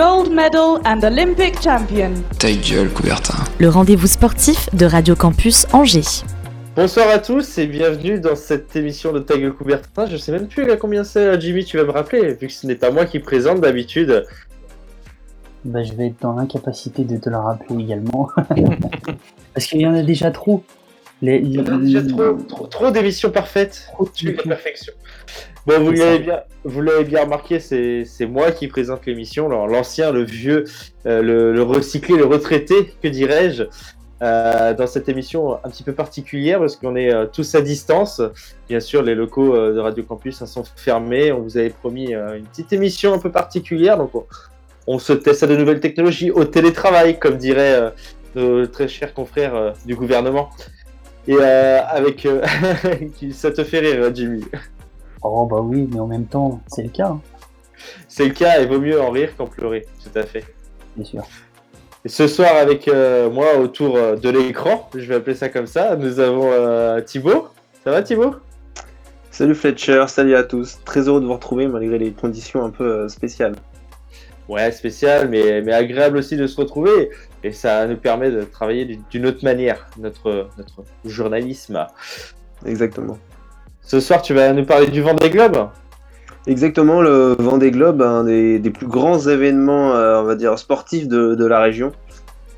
Gold medal and Olympic champion. Ta gueule, Coubertin. le rendez-vous sportif de Radio Campus Angers. Bonsoir à tous et bienvenue dans cette émission de Tag Coubertin. Je sais même plus à combien c'est, Jimmy, tu vas me rappeler, vu que ce n'est pas moi qui présente d'habitude. Bah, je vais être dans l'incapacité de te le rappeler également. Parce qu'il y en a déjà trop. Les, Il y en a déjà trop, trop, trop d'émissions parfaites. trop de perfection. Bon, vous l'avez bien, vous l'avez bien remarqué, c'est c'est moi qui présente l'émission, l'ancien, le vieux, euh, le, le recyclé, le retraité, que dirais-je, euh, dans cette émission un petit peu particulière parce qu'on est euh, tous à distance. Bien sûr, les locaux de Radio Campus hein, sont fermés. On vous avait promis une petite émission un peu particulière, donc on, on se teste à de nouvelles technologies, au télétravail, comme diraient euh, nos très chers confrères du gouvernement. Et euh, avec euh, ça te fait rire, Jimmy. Oh bah oui, mais en même temps, c'est le cas, hein, C'est le cas, il vaut mieux en rire qu'en pleurer, tout à fait. bien sûr. Et ce soir, avec euh, moi autour de l'écran, je vais appeler ça comme ça, nous avons euh, Thibaut. Ça va Thibaut? Salut Fletcher, salut à tous. Très heureux de vous retrouver malgré les conditions un peu euh, spéciales. Ouais, spécial, mais, mais agréable aussi de se retrouver. Et ça nous permet de travailler d'une- autre manière, notre, notre journalisme. Exactement. Ce soir, tu vas nous parler du vent des globes Exactement, le Vendée Globe, un des, des plus grands événements, euh, on va dire, sportifs de, de la région,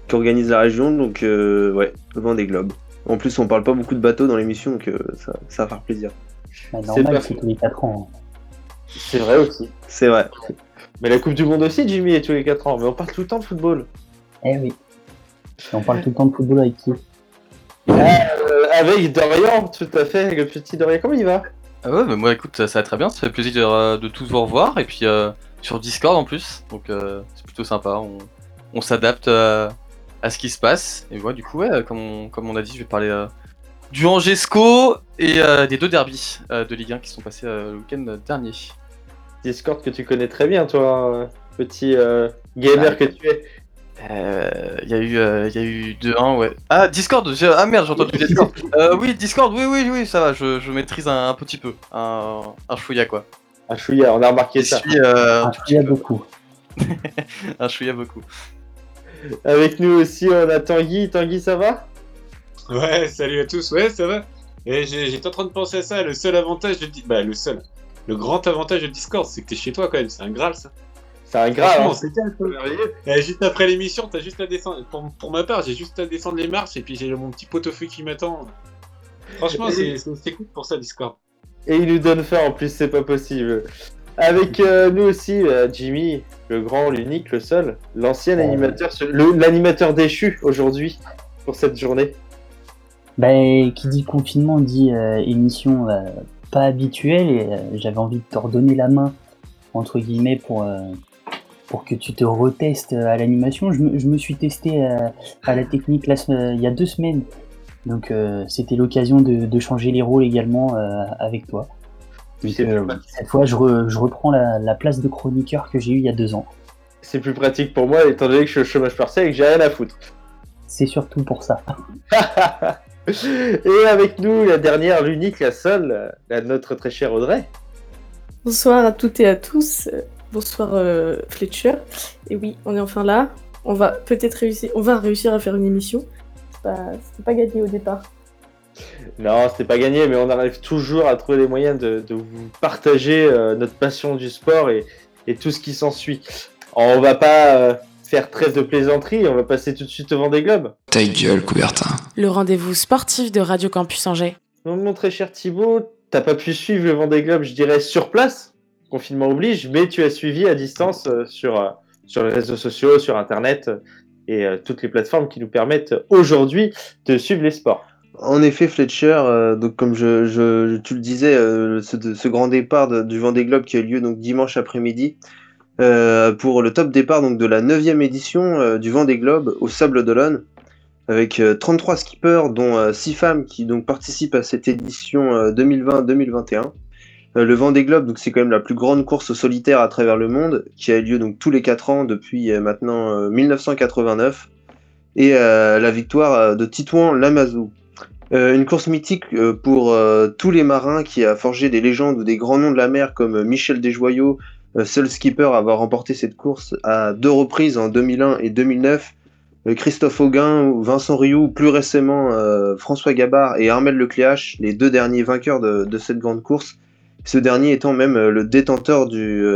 qu'organise la région. Donc, euh, ouais, le Vendée Globe. En plus, on parle pas beaucoup de bateaux dans l'émission, donc euh, ça, ça va faire plaisir. Bah, C'est normal, c'est tous les 4 ans. hein. C'est vrai aussi. C'est vrai. Mais la Coupe du Monde aussi, Jimmy, est tous les 4 ans. Mais on parle tout le temps de football. Eh oui. Et on parle tout le temps de football avec qui? Euh, avec Dorian, tout à fait, le petit Dorian. Comment il va? Ah ouais, mais moi écoute, ça, ça va très bien, ça fait plaisir de, euh, de tous vous revoir, et puis euh, sur Discord en plus, donc euh, c'est plutôt sympa, on, on s'adapte euh, à ce qui se passe, et moi du coup, ouais, comme on, comme on a dit, je vais parler euh, du Angesco et euh, des deux derbies euh, de Ligue 1 qui sont passés euh, le week-end dernier. Discord que tu connais très bien, toi, petit euh, gamer Ah. que tu es. Euh, Il y a eu, euh, il y a eu 2-1, ouais. Ah, Discord, j'ai- ah merde, j'ai entendu Discord. Euh, oui, Discord, oui, oui, oui, ça va, je, je maîtrise un, un petit peu, un, un chouïa quoi. Ah, chouïa, on a remarqué Je ça. suis euh, un tout Il y petit a peu. beaucoup. un chouïa beaucoup. Avec nous aussi, on a Tanguy. Tanguy, ça va? Ouais, salut à tous. Ouais, ça va. Et j'étais en train de penser à ça. Le seul avantage de bah le seul, le grand avantage de Discord, c'est que t'es chez toi quand même. C'est un graal ça. C'est un grave. Hein. c'est calme. Et juste après l'émission, t'as juste à descendre. Pour, pour ma part, j'ai juste à descendre les marches et puis j'ai mon petit pot au feu qui m'attend. Franchement, c'est cool pour ça Discord. Et il nous donne faim en plus, c'est pas possible. Avec euh, nous aussi, euh, Jimmy, le grand, l'unique, le seul, l'ancien Oh. animateur, l'animateur déchu aujourd'hui pour cette journée. Bah, qui dit confinement dit euh, émission euh, pas habituelle et euh, j'avais envie de te redonner la main, entre guillemets, pour, euh, pour que tu te retestes à l'animation. Je me, je me suis testé euh, à la technique il y a deux semaines. Donc euh, c'était l'occasion de, de changer les rôles également euh, avec toi. Donc, C'est euh, plus pratique. cette fois, je, re- je reprends la, la place de chroniqueur que j'ai eu il y a deux ans. C'est plus pratique pour moi étant donné que je suis au chômage partiel et que j'ai rien à foutre. C'est surtout pour ça. et avec nous, la dernière, l'unique, la seule, euh, la notre très chère Audrey. Bonsoir à toutes et à tous. Bonsoir euh, Fletcher. Et oui, on est enfin là. On va peut-être réussir, on va réussir à faire une émission. C'est pas, c'était pas gagné au départ. Non, c'était pas gagné, mais on arrive toujours à trouver les moyens de, de vous partager euh, notre passion du sport et, et tout ce qui s'ensuit. On va pas euh, faire trêve de plaisanterie, on va passer tout de suite au des globes. Ta gueule, Coubertin. Le rendez-vous sportif de Radio Campus Angers. Donc, mon très cher Thibaut, t'as pas pu suivre le vent des globes, je dirais, sur place, confinement oblige, mais tu as suivi à distance euh, sur, euh, sur les réseaux sociaux, sur Internet euh, et toutes les plateformes qui nous permettent aujourd'hui de suivre les sports. En effet, Fletcher, donc comme je, tu le disais, ce, grand départ de- du Vendée Globe qui a eu lieu donc dimanche après-midi, pour le top départ donc, de la 9 édition du Vendée Globe au Sable d'Olonne, avec euh, 33 skippers, dont 6 femmes qui donc, participent à cette édition 2020-2021. Le Vendée Globe, donc, c'est quand même la plus grande course solitaire à travers le monde, qui a lieu donc, tous les 4 ans depuis maintenant 1989, et la victoire de Titouan Lamazou. une course mythique pour tous les marins qui a forgé des légendes ou des grands noms de la mer comme Michel Desjoyaux, euh, seul skipper à avoir remporté cette course à deux reprises en 2001 et 2009. Euh, Christophe Auguin, Vincent Rioux, plus récemment euh, François Gabard et Armel Lecléache, les deux derniers vainqueurs de, cette grande course. Ce dernier étant même le détenteur du,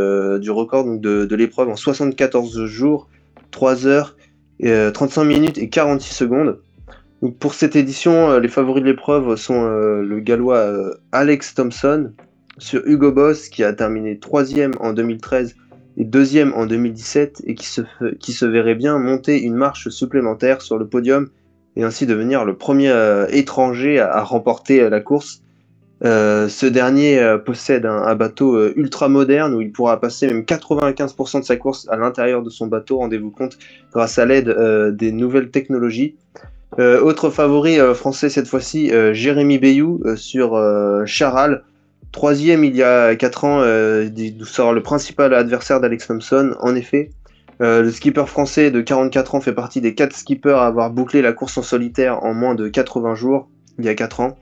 record de, l'épreuve en 74 jours, 3 heures, 35 minutes et 46 secondes. pour cette édition, les favoris de l'épreuve sont le gallois Alex Thompson, sur Hugo Boss qui a terminé troisième en 2013 et deuxième en 2017 et qui se, verrait bien monter une marche supplémentaire sur le podium et ainsi devenir le premier euh, étranger à, remporter euh, la course. Euh, ce dernier possède un, bateau ultra moderne où il pourra passer même 95% de sa course à l'intérieur de son bateau, rendez-vous compte, grâce à l'aide des nouvelles technologies. autre favori français cette fois-ci, Jérémy Bayou sur Charal, Troisième, il y a 4 ans, euh, sort le principal adversaire d'Alex Thompson. En effet, euh, le skipper français de 44 ans fait partie des 4 skippers à avoir bouclé la course en solitaire en moins de 80 jours, il y a 4 ans.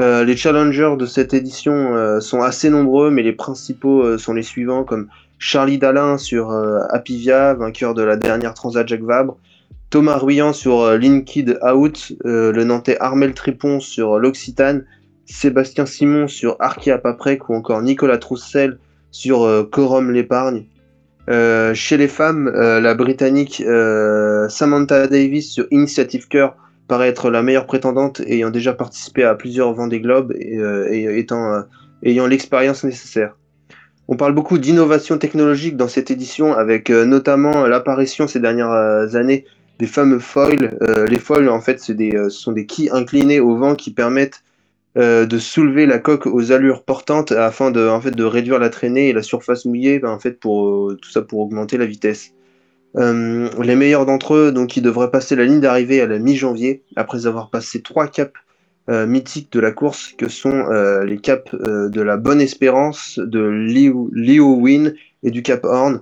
Euh, les challengers de cette édition euh, sont assez nombreux, mais les principaux sont les suivants, comme Charlie Dalin sur Apivia, vainqueur de la dernière Transat Jacques Vabre, Thomas Ruyant sur Linkid Out, le Nantais Armel Tripon sur l'Occitane, Sébastien Simon sur Arkea Paprec ou encore Nicolas Troussel sur euh, Corum l'épargne. Euh, chez les femmes, euh, la britannique Samantha Davis sur Initiative Cœur paraît être la meilleure prétendante ayant déjà participé à plusieurs Vendée Globe et, et étant, ayant l'expérience nécessaire. On parle beaucoup d'innovation technologique dans cette édition avec notamment l'apparition ces dernières années des fameux foils. les foils en fait ce sont des quilles inclinées au vent qui permettent euh, de soulever la coque aux allures portantes afin de, en fait, de réduire la traînée et la surface mouillée, ben, en fait, pour, euh, tout ça pour augmenter la vitesse. Euh, les meilleurs d'entre eux, donc, ils devraient passer la ligne d'arrivée à la mi-janvier, après avoir passé trois caps mythiques de la course, que sont les caps de la Bonne Espérance, de Leo et du Cap Horn.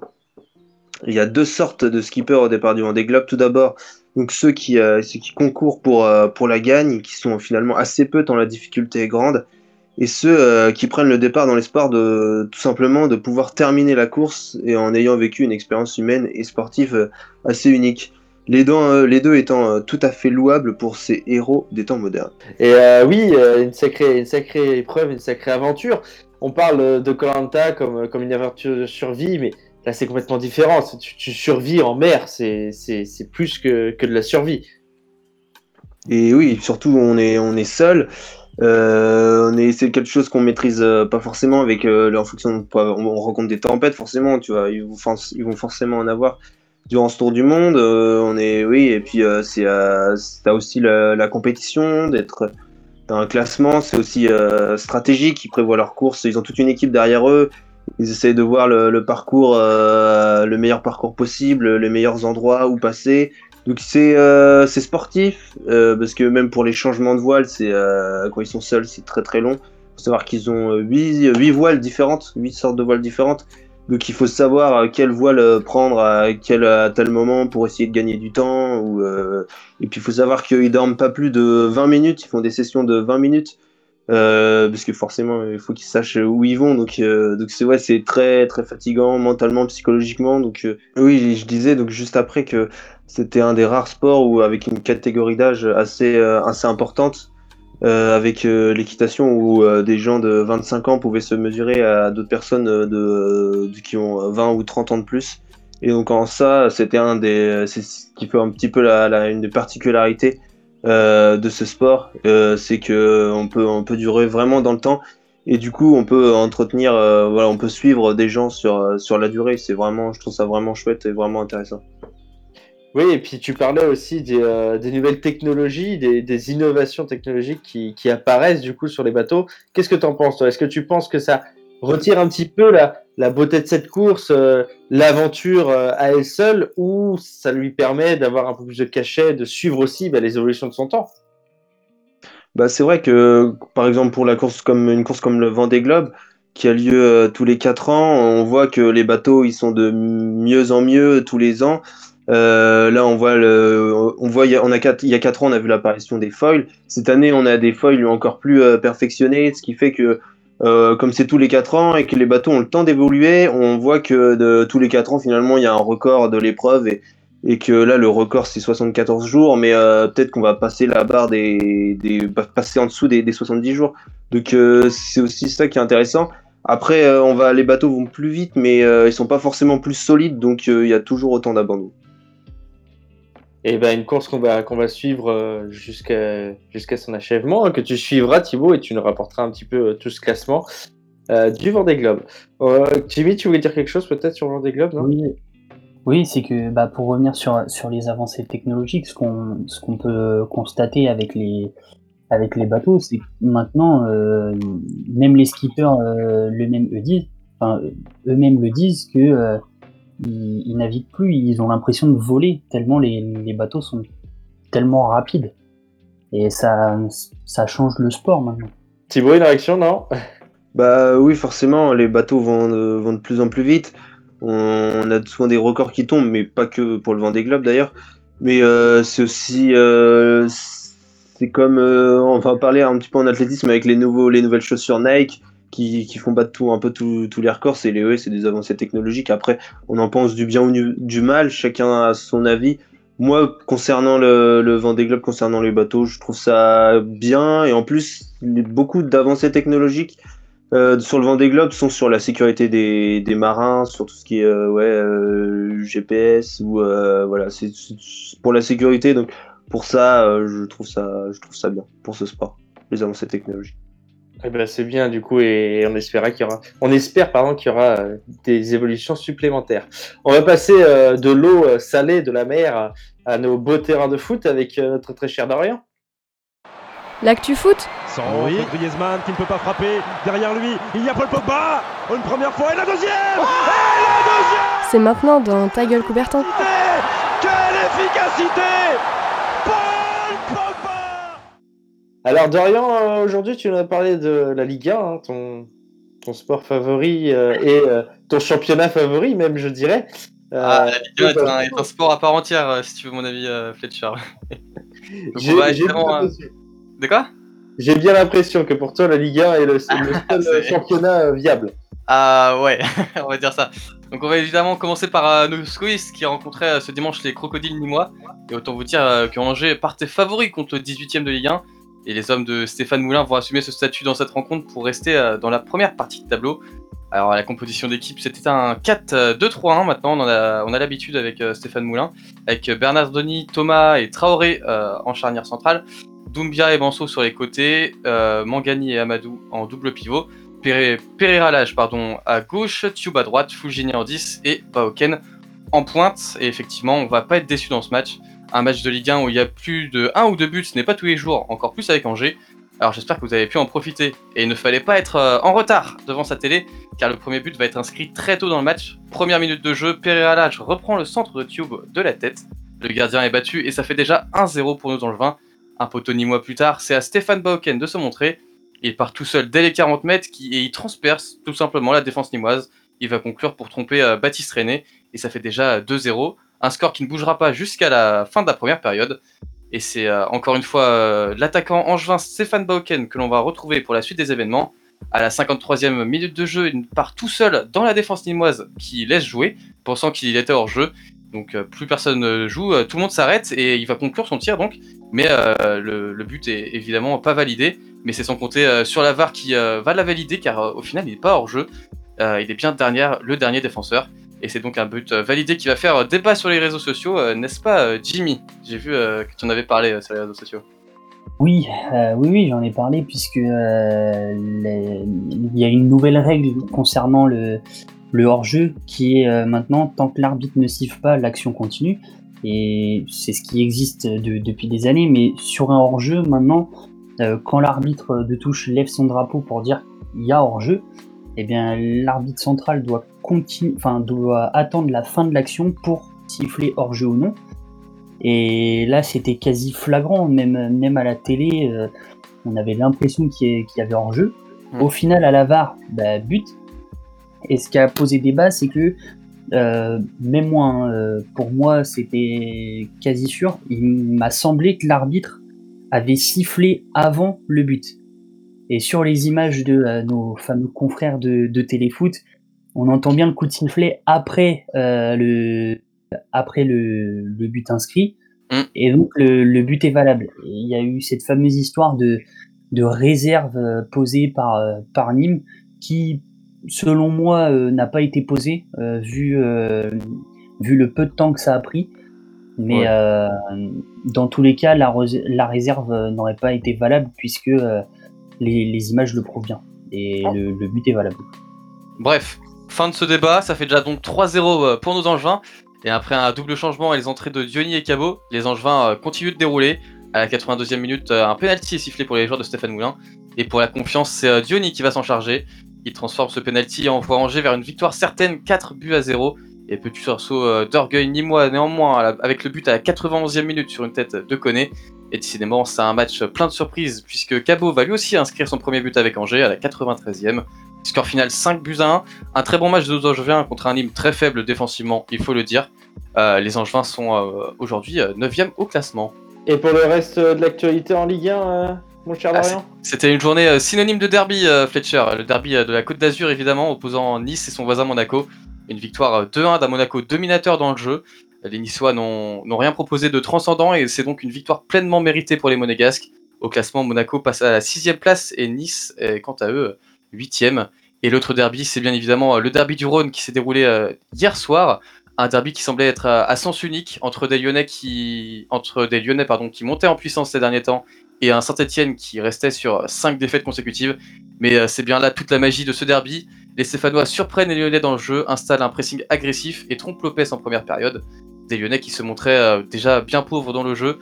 Il y a deux sortes de skippers au départ du Vendée Globe. Tout d'abord, donc ceux qui, euh, concourent pour, euh, pour la gagne, qui sont finalement assez peu tant la difficulté est grande, et ceux euh, qui prennent le départ dans l'espoir de tout simplement de pouvoir terminer la course et en ayant vécu une expérience humaine et sportive assez unique. Les deux, les deux étant tout à fait louables pour ces héros des temps modernes. Et oui, une, sacrée, une sacrée épreuve, une sacrée aventure. On parle de Colanta comme, comme une aventure de survie, mais Là, c'est complètement différent. Tu, survis en mer, c'est plus que, que, de la survie. Et oui, surtout, on est, on est seul. Euh, c'est quelque chose qu'on maîtrise euh, pas forcément avec euh, en fonction on, rencontre des tempêtes forcément tu vois ils vont, forcément en avoir durant ce tour du monde on est oui et puis c'est t'as aussi la, compétition d'être dans un classement c'est aussi stratégique ils prévoient leurs courses ils ont toute une équipe derrière eux ils essayent de voir le, parcours, euh, le meilleur parcours possible, les meilleurs endroits où passer. Donc c'est euh, sportif, euh, parce que même pour les changements de voile, c'est quand ils sont seuls, c'est très très long. Il faut savoir qu'ils ont 8, 8 voiles différentes, 8 sortes de voiles différentes. Donc il faut savoir quelle voile prendre à, quel, tel moment pour essayer de gagner du temps. Ou, et puis il faut savoir qu'ils dorment pas plus de 20 minutes, ils font des sessions de 20 minutes. Euh, parce que forcément il faut qu'ils sachent où ils vont donc euh, donc c'est très très fatigant mentalement psychologiquement donc euh, oui je disais donc juste après que c'était un des rares sports où avec une catégorie d'âge assez assez importante avec l'équitation où des gens de 25 ans pouvaient se mesurer à d'autres personnes de, qui ont 20 ou 30 ans de plus et donc en ça c'était un des c'est ce qui fait un petit peu la, une des particularités euh, de ce sport, euh, c'est que on peut, on peut durer vraiment dans le temps et du coup on peut entretenir, euh, voilà, on peut suivre des gens sur, sur la durée. C'est vraiment, je trouve ça vraiment chouette et vraiment intéressant. Oui, et puis tu parlais aussi des, nouvelles technologies, des, innovations technologiques qui, apparaissent du coup sur les bateaux. Qu'est-ce que tu en penses toi? Est-ce que tu penses que ça retire un petit peu la, beauté de cette course, euh, l'aventure euh, à elle seule, ou ça lui permet d'avoir un peu plus de cachet, de suivre aussi bah, les évolutions de son temps? Bah, c'est vrai que, par exemple, pour la course comme une course comme le Vendée Globe, qui a lieu euh, tous les 4 ans, on voit que les bateaux ils sont de mieux en mieux tous les ans. Euh, là, on voit, le, on voit, on a quatre, il y a 4 ans, on a vu l'apparition des foils. Cette année, on a des foils encore plus euh, perfectionnés, ce qui fait que, euh, comme c'est tous les 4 ans et que les bateaux ont le temps d'évoluer, on voit que de tous les 4 ans, finalement, il y a un record de l'épreuve et, et que là, le record, c'est 74 jours, mais euh, peut-être qu'on va passer la barre des, des passer en dessous des, des 70 jours. Donc, euh, c'est aussi ça qui est intéressant. Après, on va, les bateaux vont plus vite, mais ils sont pas forcément plus solides, donc il y a toujours autant d'abandon. Et ben une course qu'on va, va suivre jusqu'à jusqu'à son achèvement, hein, que tu suivras Thibaut, et tu nous rapporteras un petit peu tout ce classement euh, du Vendée Globe. Euh, Jimmy, tu voulais dire quelque chose peut-être sur le Vendée Globe Oui, oui c'est que bah, pour revenir sur, sur les avancées technologiques, ce qu'on peut constater avec les, avec les bateaux, c'est que maintenant, euh, même les skippers euh, le même eux disent, enfin, eux-mêmes le disent que euh, ils, ils naviguent plus, ils ont l'impression de voler tellement les, les bateaux sont tellement rapides. Et ça, ça change le sport maintenant. Thibaut, une réaction, non? Bah oui, forcément, les bateaux vont de, vont de plus en plus vite. On, on a souvent des records qui tombent, mais pas que pour le Vendée Globe d'ailleurs. Mais euh, c'est aussi, euh, c'est comme, euh, on va parler un petit peu en athlétisme avec les nouveaux, les nouvelles chaussures Nike qui, font battre un peu tous les records. C'est les, ouais, c'est des avancées technologiques. Après, on en pense du bien ou du, mal. Chacun a son avis. Moi, concernant le, le Vendée Globe, concernant les bateaux, je trouve ça bien. Et en plus, beaucoup d'avancées technologiques euh, sur le Vendée Globe sont sur la sécurité des, marins, sur tout ce qui est euh, ouais, euh, GPS ou euh, voilà, c'est pour la sécurité. Donc pour euh, ça, je trouve ça bien pour ce sport, les avancées technologiques. Eh ben, c'est bien du coup et on espéra qu'il y aura, on espère pardon qu'il y aura euh, des évolutions supplémentaires. On va passer euh, de l'eau euh, salée de la mer à, nos beaux terrains de foot avec euh, notre très cher Dorian. L'actu foot Sans Griezmann qui ne peut pas frapper. Derrière lui, il y a Paul Pogba. Une première fois et la deuxième. Et la deuxième. C'est maintenant dans Ta gueule Coubertin. Quelle efficacité Alors Dorian, euh, aujourd'hui tu nous as parlé de la Ligue 1, hein, ton, ton sport favori euh, et euh, ton championnat favori même je dirais. Euh, Ah, la Ligue 1 est un, est un sport à part entière, si tu veux mon avis, Fletcher. De quoi? J'ai bien l'impression que pour toi la Ligue 1 est le, le seul championnat viable. Ah ouais, on va dire ça. Donc on va évidemment commencer par euh, nos qui rencontraient euh, ce dimanche les Crocodiles Nîmois. Et autant vous dire euh, que Angers partait favori contre le 18ème de Ligue 1. Et les hommes de Stéphane Moulin vont assumer ce statut dans cette rencontre pour rester euh, dans la première partie de tableau. Alors la composition d'équipe c'était un 4-2-3-1 maintenant, on a, l'habitude avec euh, Stéphane Moulin, avec Bernardoni, Thomas et Traoré euh, en charnière centrale, Doumbia et Manso sur les côtés, Mangani et Amadou en double pivot, Pere- Pereira à gauche, Tube à droite, Fulgini en 10 et Baoken en pointe. Et effectivement, on va pas être déçu dans ce match. Un match de Ligue 1 où il y a plus de 1 ou 2 buts, ce n'est pas tous les jours, encore plus avec Angers. Alors j'espère que vous avez pu en profiter. Et il ne fallait pas être euh, en retard devant sa télé, car le premier but va être inscrit très tôt dans le match. Première minute de jeu, Pereira reprend le centre de Tube de la tête. Le gardien est battu et ça fait déjà 1-0 pour nous dans le 20. Un poteau ni mois plus tard, c'est à Stéphane Baoken de se montrer. Il part tout seul dès les 40 mètres et il transperce tout simplement la défense nimoise. Il va conclure pour tromper euh, Baptiste René et ça fait déjà 2-0. Un score qui ne bougera pas jusqu'à la fin de la première période. Et c'est euh, encore une fois euh, l'attaquant angevin Stéphane Baoken que l'on va retrouver pour la suite des événements. À la 53e minute de jeu, il part tout seul dans la défense nimoise qui laisse jouer, pensant qu'il était hors jeu. Donc euh, plus personne ne joue, tout le monde s'arrête et il va conclure son tir donc. Mais le, but est évidemment pas validé, mais c'est sans compter sur la VAR qui va la valider car au final il n'est pas hors jeu. Il est bien dernière, le dernier défenseur. Et c'est donc un but euh, validé qui va faire euh, débat sur les réseaux sociaux, euh, n'est-ce pas Jimmy? J'ai vu que tu en avais parlé sur les réseaux sociaux. Oui, oui, oui, j'en ai parlé puisque il y a une nouvelle règle concernant le, hors-jeu qui est maintenant tant que l'arbitre ne siffle pas, l'action continue. Et c'est ce qui existe de- depuis des années, mais sur un hors-jeu maintenant, quand l'arbitre de touche lève son drapeau pour dire il y a hors-jeu, eh bien l'arbitre central doit, continu- enfin, doit attendre la fin de l'action pour siffler hors jeu ou non. Et là, c'était quasi flagrant, même, même à la télé, euh, on avait l'impression qu'il y, avait hors jeu. Mm. Au final, à la VAR, bah, but. Et ce qui a posé débat, c'est que euh, même moi, hein, euh, pour moi, c'était quasi sûr. Il m'a semblé que l'arbitre avait sifflé avant le but. Et sur les images de euh, nos fameux confrères de, de téléfoot, on entend bien le coup de sifflet après euh, le après le, le but inscrit. Et donc le, le but est valable. Et il y a eu cette fameuse histoire de, de réserve euh, posée par, euh, par Nîmes qui, selon moi, euh, n'a pas été posée euh, vu, vu le peu de temps que ça a pris. Mais Ouais. dans tous les cas, la, la réserve n'aurait pas été valable puisque les, les images le prouvent bien. Et le, le but est valable. Bref, fin de ce débat, ça fait déjà donc 3-0 euh, pour nos Angevins. Et après un double changement et les entrées de Diony et Cabot, les Angevins euh, continuent de dérouler. À la 82e minute, euh, un penalty est sifflé pour les joueurs de Stéphane Moulin. Et pour la confiance, c'est Diony qui va s'en charger. Il transforme ce penalty et envoie Angers vers une victoire certaine, 4 buts à 0. Et petit sursaut d'orgueil nîmois néanmoins, à la- avec le but à la 91e minute sur une tête de Koné. Et décidément, c'est un match plein de surprises, puisque Cabot va lui aussi inscrire son premier but avec Angers à la 93e. Score final 5 buts à 1. Un très bon match de Angevins contre un Nîmes très faible défensivement, il faut le dire. Euh, les Angevins sont euh, aujourd'hui 9e au classement. Et pour le reste de l'actualité en Ligue 1, euh, mon cher Ah, Dorian C'était une journée euh, synonyme de derby, euh, Fletcher. Le derby euh, de la Côte d'Azur, évidemment, opposant Nice et son voisin Monaco. Une victoire euh, 2-1 d'un Monaco dominateur dans le jeu. Les Niçois n'ont rien proposé de transcendant et c'est donc une victoire pleinement méritée pour les Monégasques. Au classement, Monaco passe à la 6 place et Nice est quant à eux 8 Et l'autre derby, c'est bien évidemment euh, le derby du Rhône qui s'est déroulé euh, hier soir. Un derby qui semblait être à, à sens unique entre des Lyonnais qui, entre des Lyonnais pardon, qui montaient en puissance ces derniers temps et un Saint-Etienne qui restait sur 5 défaites consécutives. Mais euh, c'est bien là toute la magie de ce derby. Les Stéphanois surprennent les Lyonnais dans le jeu, installent un pressing agressif et trompent Lopez en première période. Des Lyonnais qui se montraient euh, déjà bien pauvres dans le jeu.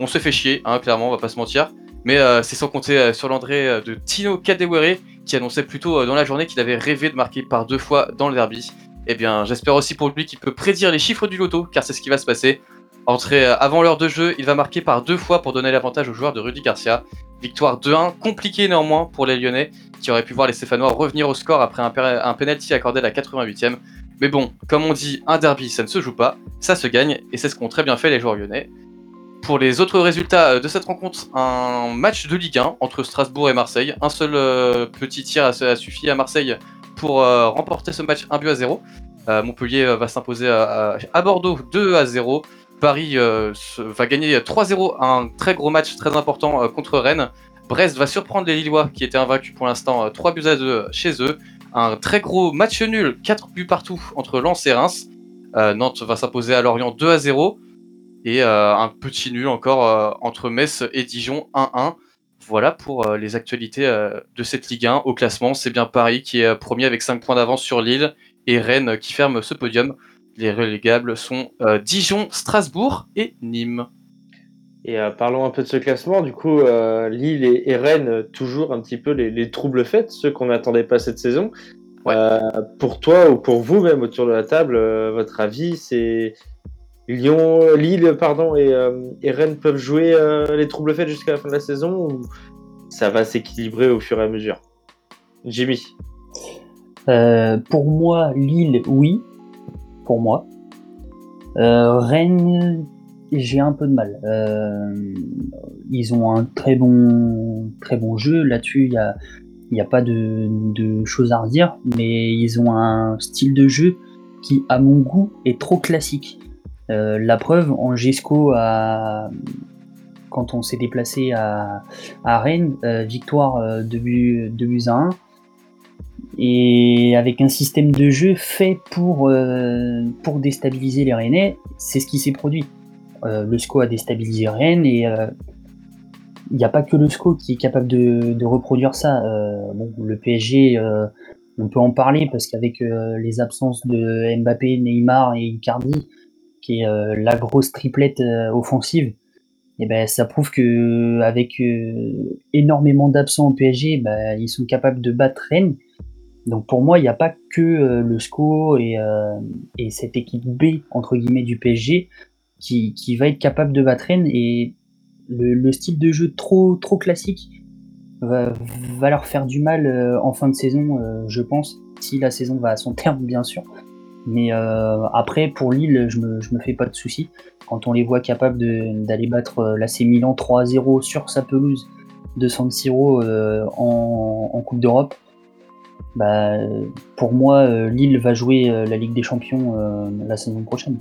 On se fait chier, hein, clairement, on va pas se mentir. Mais euh, c'est sans compter euh, sur l'entrée euh, de Tino Kadewere qui annonçait plutôt euh, dans la journée qu'il avait rêvé de marquer par deux fois dans le derby. Eh bien, j'espère aussi pour lui qu'il peut prédire les chiffres du loto, car c'est ce qui va se passer. Entré euh, avant l'heure de jeu, il va marquer par deux fois pour donner l'avantage aux joueurs de Rudy Garcia. Victoire 2-1, compliquée néanmoins pour les Lyonnais, qui auraient pu voir les Stéphanois revenir au score après un, un penalty accordé à la 88e. Mais bon, comme on dit, un derby ça ne se joue pas, ça se gagne, et c'est ce qu'ont très bien fait les joueurs lyonnais. Pour les autres résultats euh, de cette rencontre, un match de Ligue 1 entre Strasbourg et Marseille. Un seul euh, petit tir a, suffi à Marseille pour euh, remporter ce match 1 but à 0. Euh, Montpellier va s'imposer à, Bordeaux 2 à 0. Paris va gagner 3-0, un très gros match très important contre Rennes. Brest va surprendre les Lillois qui étaient invaincus pour l'instant euh, 3 buts à 2 chez eux. Un très gros match nul, 4 buts partout entre Lens et Reims. Nantes va s'imposer à Lorient 2 à 0. Et euh, un petit nul encore euh, entre Metz et Dijon 1-1. Voilà pour euh, les actualités de cette Ligue 1 au classement. C'est bien Paris qui est premier avec 5 points d'avance sur Lille et Rennes qui ferme ce podium. Les relégables sont Dijon, Strasbourg et Nîmes. Et euh, parlons un peu de ce classement. Du coup, euh, Lille et, et Rennes, toujours un petit peu les, les troubles faits, ceux qu'on n'attendait pas cette saison. Euh, pour toi ou pour vous même autour de la table, votre avis, c'est Lyon, Lille, pardon, et, euh, et Rennes peuvent jouer euh, les troubles faits jusqu'à la fin de la saison ou ça va s'équilibrer au fur et à mesure? Jimmy. Euh, pour moi, Lille, oui. Pour moi. Euh, Rennes, j'ai un peu de mal. Euh, ils ont un très bon, très bon jeu. Là-dessus, il n'y a pas de, de choses à redire. Mais ils ont un style de jeu qui, à mon goût, est trop classique. Euh, la preuve, Angesco a, quand on s'est déplacé à, à Rennes, euh, victoire euh, 2 buts, deux buts à 1 et avec un système de jeu fait pour, pour déstabiliser les Rennais, c'est ce qui s'est produit. Le SCO a déstabilisé Rennes et il n'y a pas que le SCO qui est capable de, de reproduire ça. Le PSG, on peut en parler parce qu'avec les absences de Mbappé, Neymar et Icardi, euh, la grosse triplette euh, offensive, et ben ça prouve que avec euh, énormément d'absents au PSG, ben, ils sont capables de battre Rennes. Donc pour moi, il n'y a pas que le SCO et, et cette équipe B, entre guillemets, du PSG qui, va être capable de battre Rennes. Et le, le style de jeu trop, trop classique va, leur faire du mal en fin de saison, je pense, si la saison va à son terme, bien sûr. Mais euh, après, pour Lille, je me, je me fais pas de soucis. Quand on les voit capables de- d'aller battre euh, l'AC Milan 3-0 sur sa pelouse de San Siro euh, en, en Coupe d'Europe, bah, pour moi, euh, Lille va jouer la Ligue des Champions euh, la saison prochaine.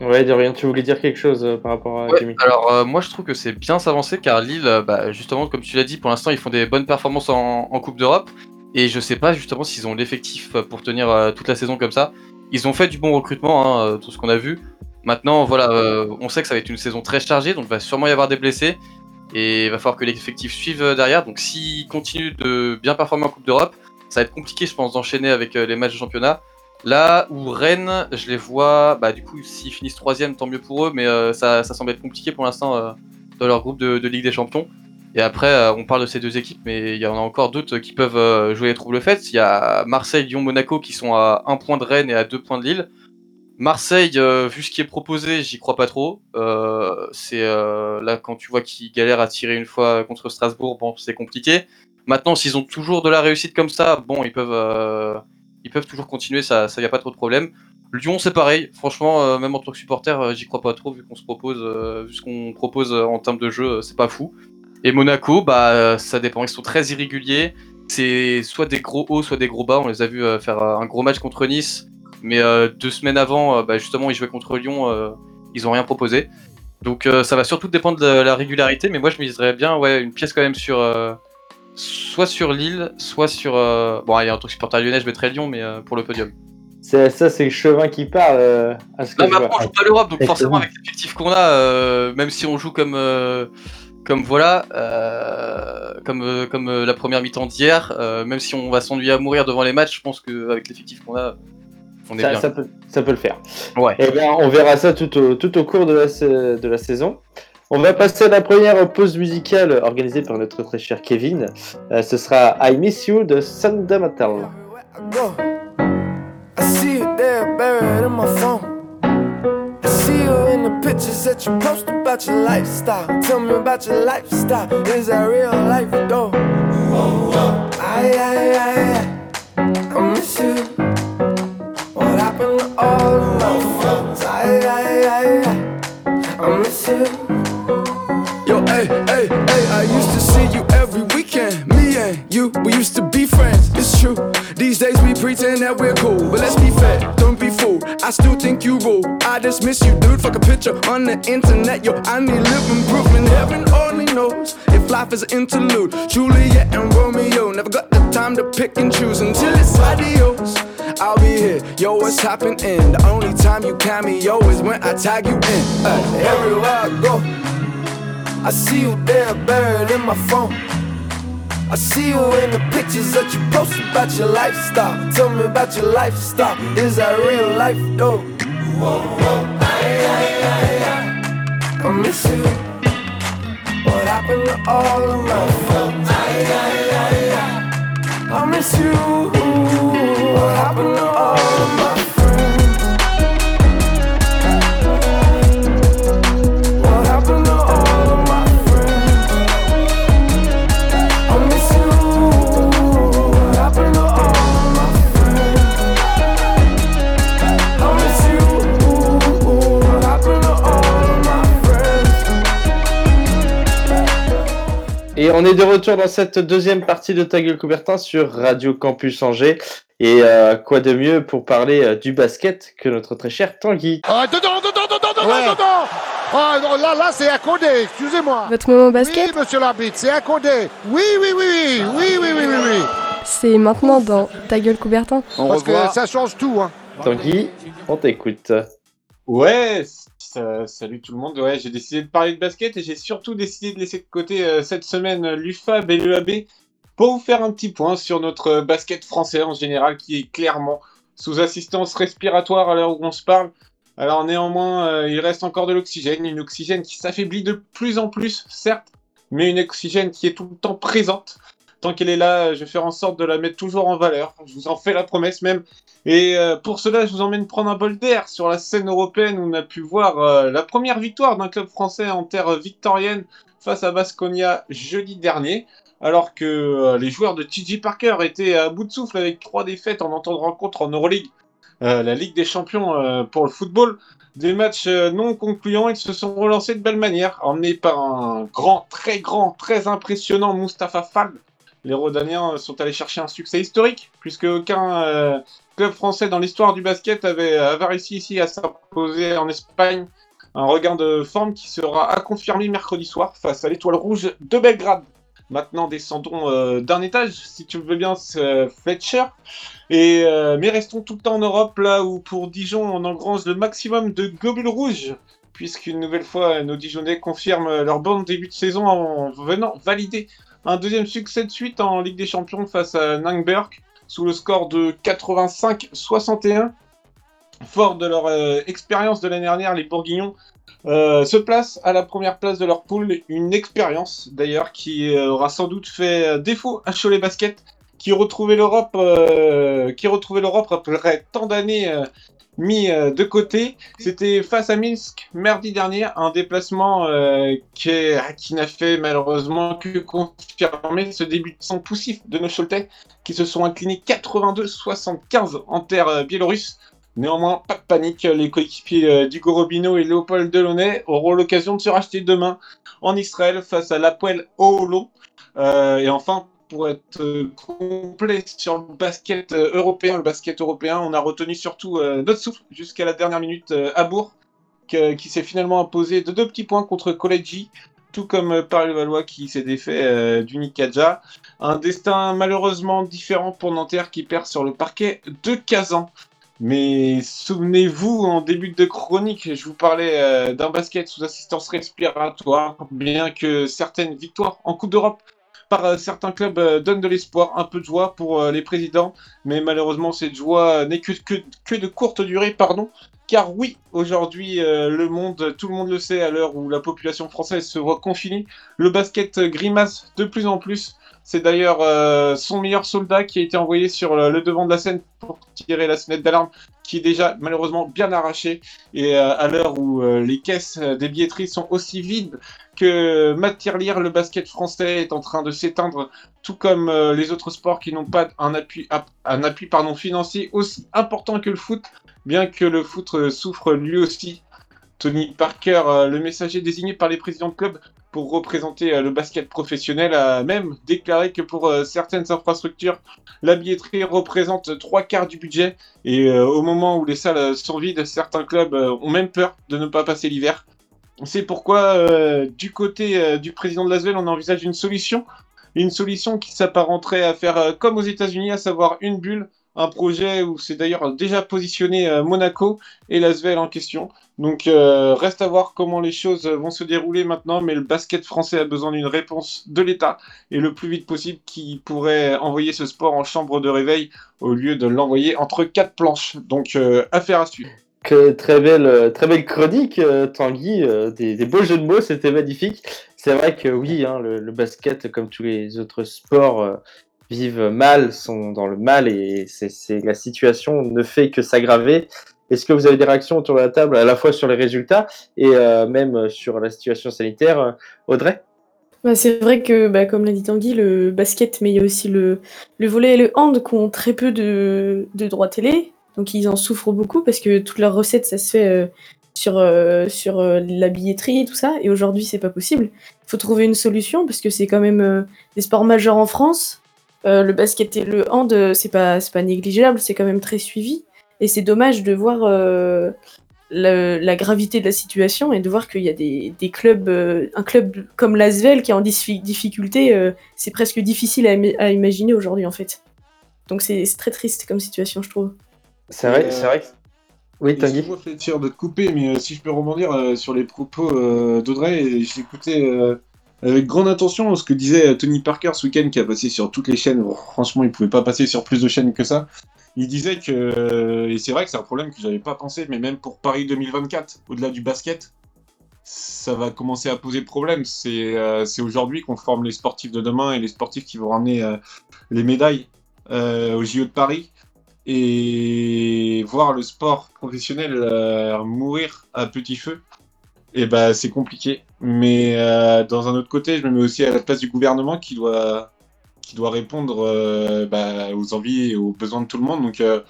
Ouais, Dorian, tu voulais dire quelque chose euh, par rapport à Ouais, Jimmy alors euh, moi je trouve que c'est bien s'avancer car Lille, bah, justement comme tu l'as dit, pour l'instant ils font des bonnes performances en, en Coupe d'Europe et je sais pas justement s'ils ont l'effectif pour tenir toute la saison comme ça. Ils ont fait du bon recrutement, hein, euh, tout ce qu'on a vu. Maintenant voilà, euh, on sait que ça va être une saison très chargée, donc il va sûrement y avoir des blessés et il va falloir que l'effectif suive euh, derrière. Donc s'ils continuent de bien performer en Coupe d'Europe, ça va être compliqué je pense d'enchaîner avec les matchs de championnat. Là où Rennes, je les vois, bah du coup s'ils finissent troisième, tant mieux pour eux, mais ça, semble être compliqué pour l'instant dans leur groupe de Ligue des Champions. Et après, euh, on parle de ces deux équipes, mais il y en a encore d'autres qui peuvent euh, jouer les troubles faites. Il y a Marseille, Lyon, Monaco qui sont à un point de Rennes et à deux points de Lille. Marseille, euh, vu ce qui est proposé, j'y crois pas trop. C'est là quand tu vois qu'ils galèrent à tirer une fois contre Strasbourg, bon, c'est compliqué. Maintenant, s'ils ont toujours de la réussite comme ça, bon, ils peuvent, ils peuvent toujours continuer, ça, ça y a pas trop de problème. Lyon, c'est pareil. Franchement, même en tant que supporter, j'y crois pas trop vu qu'on se propose, vu ce qu'on propose en termes de jeu, c'est pas fou. Et Monaco, bah, euh, ça dépend. Ils sont très irréguliers. C'est soit des gros hauts, soit des gros bas. On les a vus euh, faire euh, un gros match contre Nice, mais deux semaines avant, bah, justement, ils jouaient contre Lyon. ils ont rien proposé. Donc, ça va surtout dépendre de la régularité. Mais moi, je miserais bien, ouais, une pièce quand même sur, soit sur Lille, soit sur. Bon, allez, en tant que supporter lyonnais, je mettrais Lyon, mais pour le podium. C'est- Ça, c'est le chevin qui parle. euh, à ce Non, mais après, on joue pas l'Europe, donc forcément, avec l'effectif qu'on a, euh, même si on joue comme, euh, comme voilà, euh, comme, euh, comme euh, la première mi-temps d'hier, euh, même si on va s'ennuyer à mourir devant les matchs, je pense qu'avec l'effectif qu'on a, on est ça, bien. ça peut, ça peut le faire. Ouais. Eh bien, on verra ça tout au, tout au cours de la, de la saison. On va passer à la première pause musicale organisée par notre très cher Kevin. Euh, ce sera I Miss You de Fundamental. I you in. I the pictures that you post about your lifestyle. Tell me about your lifestyle. Is that real life though? I, I, I, I miss you. What happened to all of my friends? I, I, I, I miss you. Yo, hey, hey, hey, I used to see you every weekend. Me and you, we used to friends. It's true. These days we pretend that we're cool. But let's be fair, don't be fooled. I still think you rule. I just miss you, dude. Fuck a picture on the internet. Yo, I need living proof. And heaven only knows if life is an interlude. Juliet and Romeo never got the time to pick and choose until it's adios. I'll be here, yo, what's happening? The only time you cameo is when I tag you in. Uh, everywhere I go. I see you there buried in my phone. I see you in the pictures that you post about your lifestyle. Tell me about your lifestyle. Is that real life though? Aye, aye, aye, aye. I miss you. What happened to all of my friends? Aye, aye, aye, aye. I miss you. What happened to all of my Et on est de retour dans cette deuxième partie de Ta gueule Coubertin sur Radio Campus Angers. Et euh, quoi de mieux pour parler euh, du basket que notre très cher Tanguy? Ah, dedans, dedans, dedans, dedans, dedans Ah, non, là, là, c'est accordé, excusez-moi. Votre moment basket Oui, monsieur l'arbitre, c'est accordé. Oui, oui, oui, oui, oui, oui, oui, oui, oui. C'est maintenant dans Ta gueule Coubertin. Parce que ça change tout, hein. Tanguy, on t'écoute. Ouais, ça- salut tout le monde. Ouais, j'ai décidé de parler de basket et j'ai surtout décidé de laisser de côté euh, cette semaine euh, l'UFAB et l'EAB pour vous faire un petit point sur notre euh, basket français en général qui est clairement sous assistance respiratoire à l'heure où on se parle. Alors néanmoins, euh, il reste encore de l'oxygène, une oxygène qui s'affaiblit de plus en plus, certes, mais une oxygène qui est tout le temps présente. tant qu'elle est là, je vais faire en sorte de la mettre toujours en valeur. Je vous en fais la promesse même. Et euh, pour cela, je vous emmène prendre un bol d'air sur la scène européenne où on a pu voir euh, la première victoire d'un club français en terre victorienne face à Basconia jeudi dernier. Alors que euh, les joueurs de TJ Parker étaient à bout de souffle avec trois défaites en entente rencontre en Euroleague, la Ligue des Champions pour le football. Des matchs non concluants, ils se sont relancés de belle manière, emmenés par un grand, très grand, très impressionnant Mustapha Fall. Les Rodaniens sont allés chercher un succès historique, puisque aucun club français dans l'histoire du basket avait, avait réussi ici à s'imposer en Espagne. Un regain de forme qui sera à confirmer mercredi soir face à l'Étoile Rouge de Belgrade. Maintenant, descendons euh, d'un étage, si tu veux bien, euh, Fletcher. Et, euh, mais restons tout le temps en Europe, là où pour Dijon, on engrange le maximum de globules rouges, puisqu'une nouvelle fois, nos Dijonnais confirment leur bon début de saison en venant valider un deuxième succès de suite en Ligue des Champions face à Nangberg, sous le score de 85-61. Fort de leur euh, expérience de l'année dernière, les Bourguignons euh, se placent à la première place de leur poule. Une expérience d'ailleurs qui euh, aura sans doute fait défaut à Cholet Basket, qui retrouvait l'Europe, qui retrouvait l'Europe après tant d'années mis euh, de côté. C'était face à Minsk mardi dernier, un déplacement euh, qui, n'a fait malheureusement que confirmer ce début de sang poussif de nos Choletais, qui se sont inclinés 82-75 en terre euh, biélorusse. Néanmoins, pas de panique, les coéquipiers d'Hugo Robino et Léopold Delaunay auront l'occasion de se racheter demain en Israël face à l'Apoel Oolo. Et enfin, pour être euh, complet sur le basket euh, européen, le basket européen, on a retenu surtout euh, notre souffle jusqu'à la dernière minute à Bourg, qui s'est finalement imposé de deux petits points contre Collegi, tout comme Paris-Valois qui s'est défait du Nikaja. Un destin malheureusement différent pour Nanterre qui perd sur le parquet de Kazan. Mais souvenez-vous, en début de chronique, je vous parlais d'un basket sous assistance respiratoire, bien que certaines victoires en Coupe d'Europe euh, certains clubs euh, donnent de l'espoir, un peu de joie pour euh, les présidents, mais malheureusement cette joie n'est que, que, de courte durée, pardon. Car oui, aujourd'hui, le monde, tout le monde le sait, à l'heure où la population française se voit confinée, le basket grimace de plus en plus. C'est d'ailleurs euh, son meilleur soldat qui a été envoyé sur le, le devant de la scène pour tirer la sonnette d'alarme, qui est déjà malheureusement bien arrachée. Et euh, à l'heure où euh, les caisses euh, des billetteries sont aussi vides que lire, le basket français est en train de s'éteindre, tout comme euh, les autres sports qui n'ont pas un appui, financier aussi important que le foot, bien que le foot euh, souffre lui aussi. Tony Parker, euh, le messager désigné par les présidents de club pour représenter euh, le basket professionnel, a même déclaré que pour euh, certaines infrastructures, la billetterie représente trois quarts du budget. Et euh, au moment où les salles sont vides, certains clubs ont même peur de ne pas passer l'hiver. C'est pourquoi, du côté du président de l'Asvel, on envisage une solution. Une solution qui s'apparenterait à faire comme aux États-Unis, à savoir une bulle, un projet où c'est d'ailleurs déjà positionné euh, Monaco et l'Asvel en question. Donc euh, reste à voir comment les choses vont se dérouler maintenant, mais le basket français a besoin d'une réponse de l'État et le plus vite possible qui pourrait envoyer ce sport en chambre de réveil au lieu de l'envoyer entre quatre planches. Donc euh, affaire à suivre. Que très belle, très belle chronique, Tanguy. des, beaux jeux de mots, c'était magnifique. C'est vrai que oui, hein, le, basket, comme tous les autres sports, vivent mal, sont dans le mal et c'est la situation ne fait que s'aggraver. Est-ce que vous avez des réactions autour de la table, à la fois sur les résultats et euh, même sur la situation sanitaire, euh, Audrey? Bah, c'est vrai que, bah, comme l'a dit Tanguy, le basket, mais il y a aussi le, le volley et le hand qui ont très peu de, de droits télé. Donc ils en souffrent beaucoup parce que toute leur recette, ça se fait euh, sur, sur la billetterie et tout ça. Et aujourd'hui, c'est pas possible. Il faut trouver une solution parce que c'est quand même des sports majeurs en France. Euh, le basket et le hand, euh, c'est pas, c'est pas négligeable, c'est quand même très suivi. Et c'est dommage de voir euh, le- la gravité de la situation et de voir qu'il y a des, des clubs, euh, un club comme l'Asvel qui est en diffi- difficulté, euh, c'est presque difficile à, ima- à imaginer aujourd'hui en fait. Donc c'est c'est très triste comme situation, je trouve. C'est vrai, c'est vrai. Oui, Tanguy. Excuse-moi, Fletcher, de te couper, mais euh, si je peux rebondir euh, sur les propos euh, d'Audrey, et je l'écoutais euh, avec grande attention ce que disait euh, Tony Parker ce week-end, qui a passé sur toutes les chaînes. Bon, franchement, il pouvait pas passer sur plus de chaînes que ça. Il disait que, euh, et c'est vrai que c'est un problème que j'avais pas pensé, mais même pour Paris 2024, au-delà du basket, ça va commencer à poser problème. C'est euh, c'est aujourd'hui qu'on forme les sportifs de demain et les sportifs qui vont ramener les médailles au JO de Paris. Et voir le sport professionnel mourir à petit feu, et ben c'est compliqué. Mais euh, dans un autre côté, je me mets aussi à la place du gouvernement qui doit, qui doit répondre euh, bah, aux envies et aux besoins de tout le monde. Donc euh,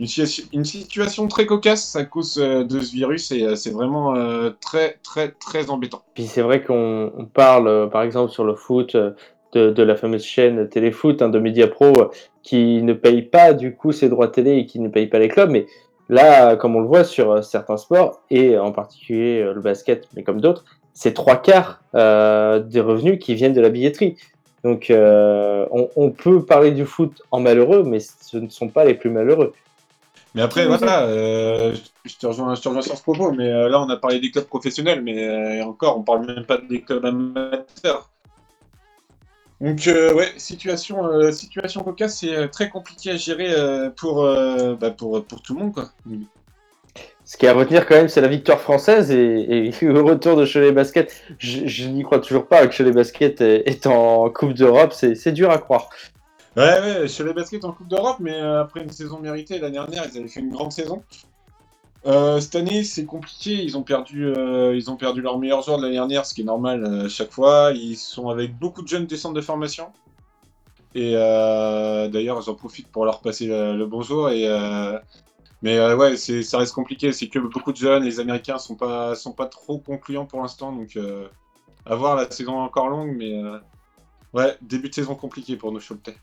une, situation, une situation très cocasse à cause euh, de ce virus et c'est vraiment très très très embêtant. Puis c'est vrai qu'on on parle, par exemple, sur le foot, de, de la fameuse chaîne Téléfoot hein, de Mediapro, qui ne paye pas du coup ses droits télé et qui ne paye pas les clubs. Mais là, comme on le voit sur certains sports, et en particulier le basket, mais comme d'autres, c'est trois quarts euh, des revenus qui viennent de la billetterie. Donc euh, on, on peut parler du foot en malheureux, mais ce ne sont pas les plus malheureux. Mais après, voilà, euh, je, te rejoins, je te rejoins sur ce propos, mais euh, là, on a parlé des clubs professionnels, mais euh, encore, on parle même pas des clubs amateurs. Donc, euh, ouais, situation, euh, situation cocasse, c'est très compliqué à gérer euh, pour, euh, bah, pour, pour tout le monde, quoi. Ce qui est à retenir quand même, c'est la victoire française et, le retour de Cholet Basket. Je, n'y crois toujours pas que Cholet Basket est, en Coupe d'Europe, c'est dur à croire. Ouais, ouais, chez les baskets en Coupe d'Europe, mais euh, après une saison méritée, l'année dernière, ils avaient fait une grande saison. Euh, cette année, c'est compliqué. Ils ont perdu, euh, ils ont perdu leurs meilleurs joueurs de l'année dernière, ce qui est normal euh, chaque fois. Ils sont avec beaucoup de jeunes des de formation. Et euh, d'ailleurs, j'en profite pour leur passer le, bonjour. Et, mais euh, ouais, ça reste compliqué. C'est que beaucoup de jeunes, les Américains sont pas, sont pas trop concluants pour l'instant. Donc, euh, à voir, la saison est encore longue, mais euh, ouais, début de saison compliqué pour nos Choletais.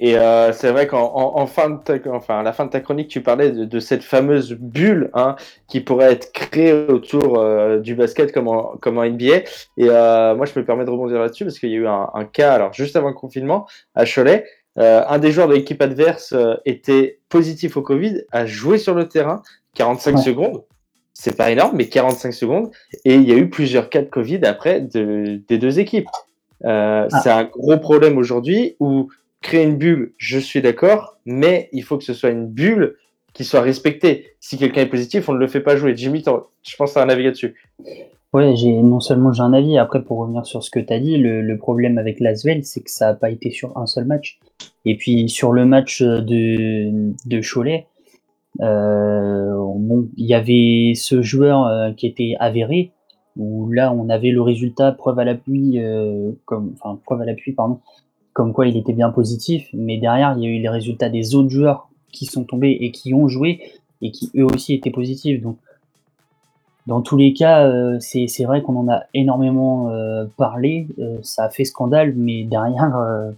Et euh, c'est vrai qu'en en, en fin de ta, enfin, à la fin de ta chronique, tu parlais de, de cette fameuse bulle hein, qui pourrait être créée autour euh, du basket comme en, comme en NBA. Et euh, moi, je me permets de rebondir là-dessus parce qu'il y a eu un, un, cas, alors juste avant le confinement, à Cholet, euh, un des joueurs de l'équipe adverse euh, était positif au Covid, a joué sur le terrain 45 ouais. secondes. C'est pas énorme, mais 45 secondes. Et il y a eu plusieurs cas de Covid après de, des deux équipes. Euh, ah. C'est un gros problème aujourd'hui où créer une bulle, je suis d'accord, mais il faut que ce soit une bulle qui soit respectée. Si quelqu'un est positif, on ne le fait pas jouer. Jimmy, je pense as un avis là-dessus. Ouais, j'ai non seulement j'ai un avis, après pour revenir sur ce que tu as dit, le, le, problème avec l'Asvel, c'est que ça n'a pas été sur un seul match. Et puis sur le match de, de Cholet, euh, il y avait ce joueur euh, qui était avéré, où là on avait le résultat preuve à l'appui, euh, comme enfin preuve à l'appui pardon, comme quoi il était bien positif, mais derrière, il y a eu les résultats des autres joueurs qui sont tombés et qui ont joué et qui eux aussi étaient positifs. Donc, dans tous les cas, euh, c'est vrai qu'on en a énormément euh, parlé, euh, ça a fait scandale, mais derrière, euh,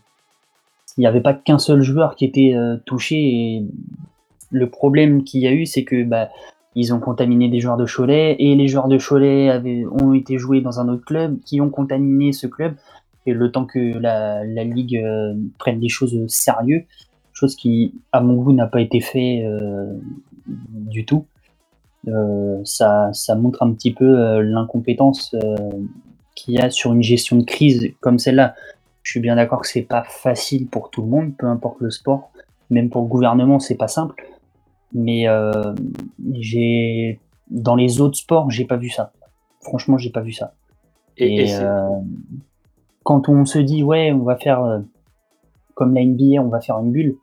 il n'y avait pas qu'un seul joueur qui était euh, touché. Le problème qu'il y a eu, c'est que bah, ils ont contaminé des joueurs de Cholet et les joueurs de Cholet ont été joués dans un autre club qui ont contaminé ce club et le temps que la, ligue euh, prenne des choses au sérieux, chose qui, à mon goût, n'a pas été fait euh, du tout. Ça, montre un petit peu l'incompétence qu'il y a sur une gestion de crise comme celle-là. Je suis bien d'accord que c'est pas facile pour tout le monde, peu importe le sport, même pour le gouvernement, c'est pas simple. Mais euh, j'ai dans les autres sports, j'ai pas vu ça. Franchement, j'ai pas vu ça. Et, et quand on se dit ouais, on va faire euh, comme la NBA, on va faire une bulle,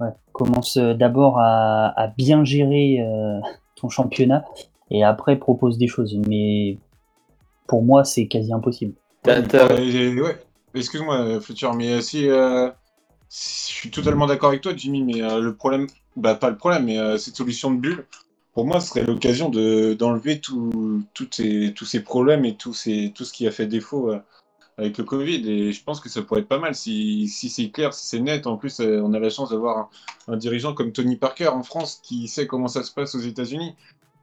ouais, commence d'abord à, à, bien gérer euh, ton championnat et après propose des choses. Mais pour moi, c'est quasi impossible. Ouais, excuse-moi, Futur, mais si euh, je suis totalement d'accord avec toi, Jimmy, mais euh, le problème, bah pas le problème, mais euh, cette solution de bulle, pour moi, ce serait l'occasion d'enlever ces, tous ces problèmes et tout, ces, tout ce qui a fait défaut avec le Covid. Et je pense que ça pourrait être pas mal si, si c'est clair, si c'est net. En plus, euh, on a la chance d'avoir un, dirigeant comme Tony Parker en France qui sait comment ça se passe aux États-Unis.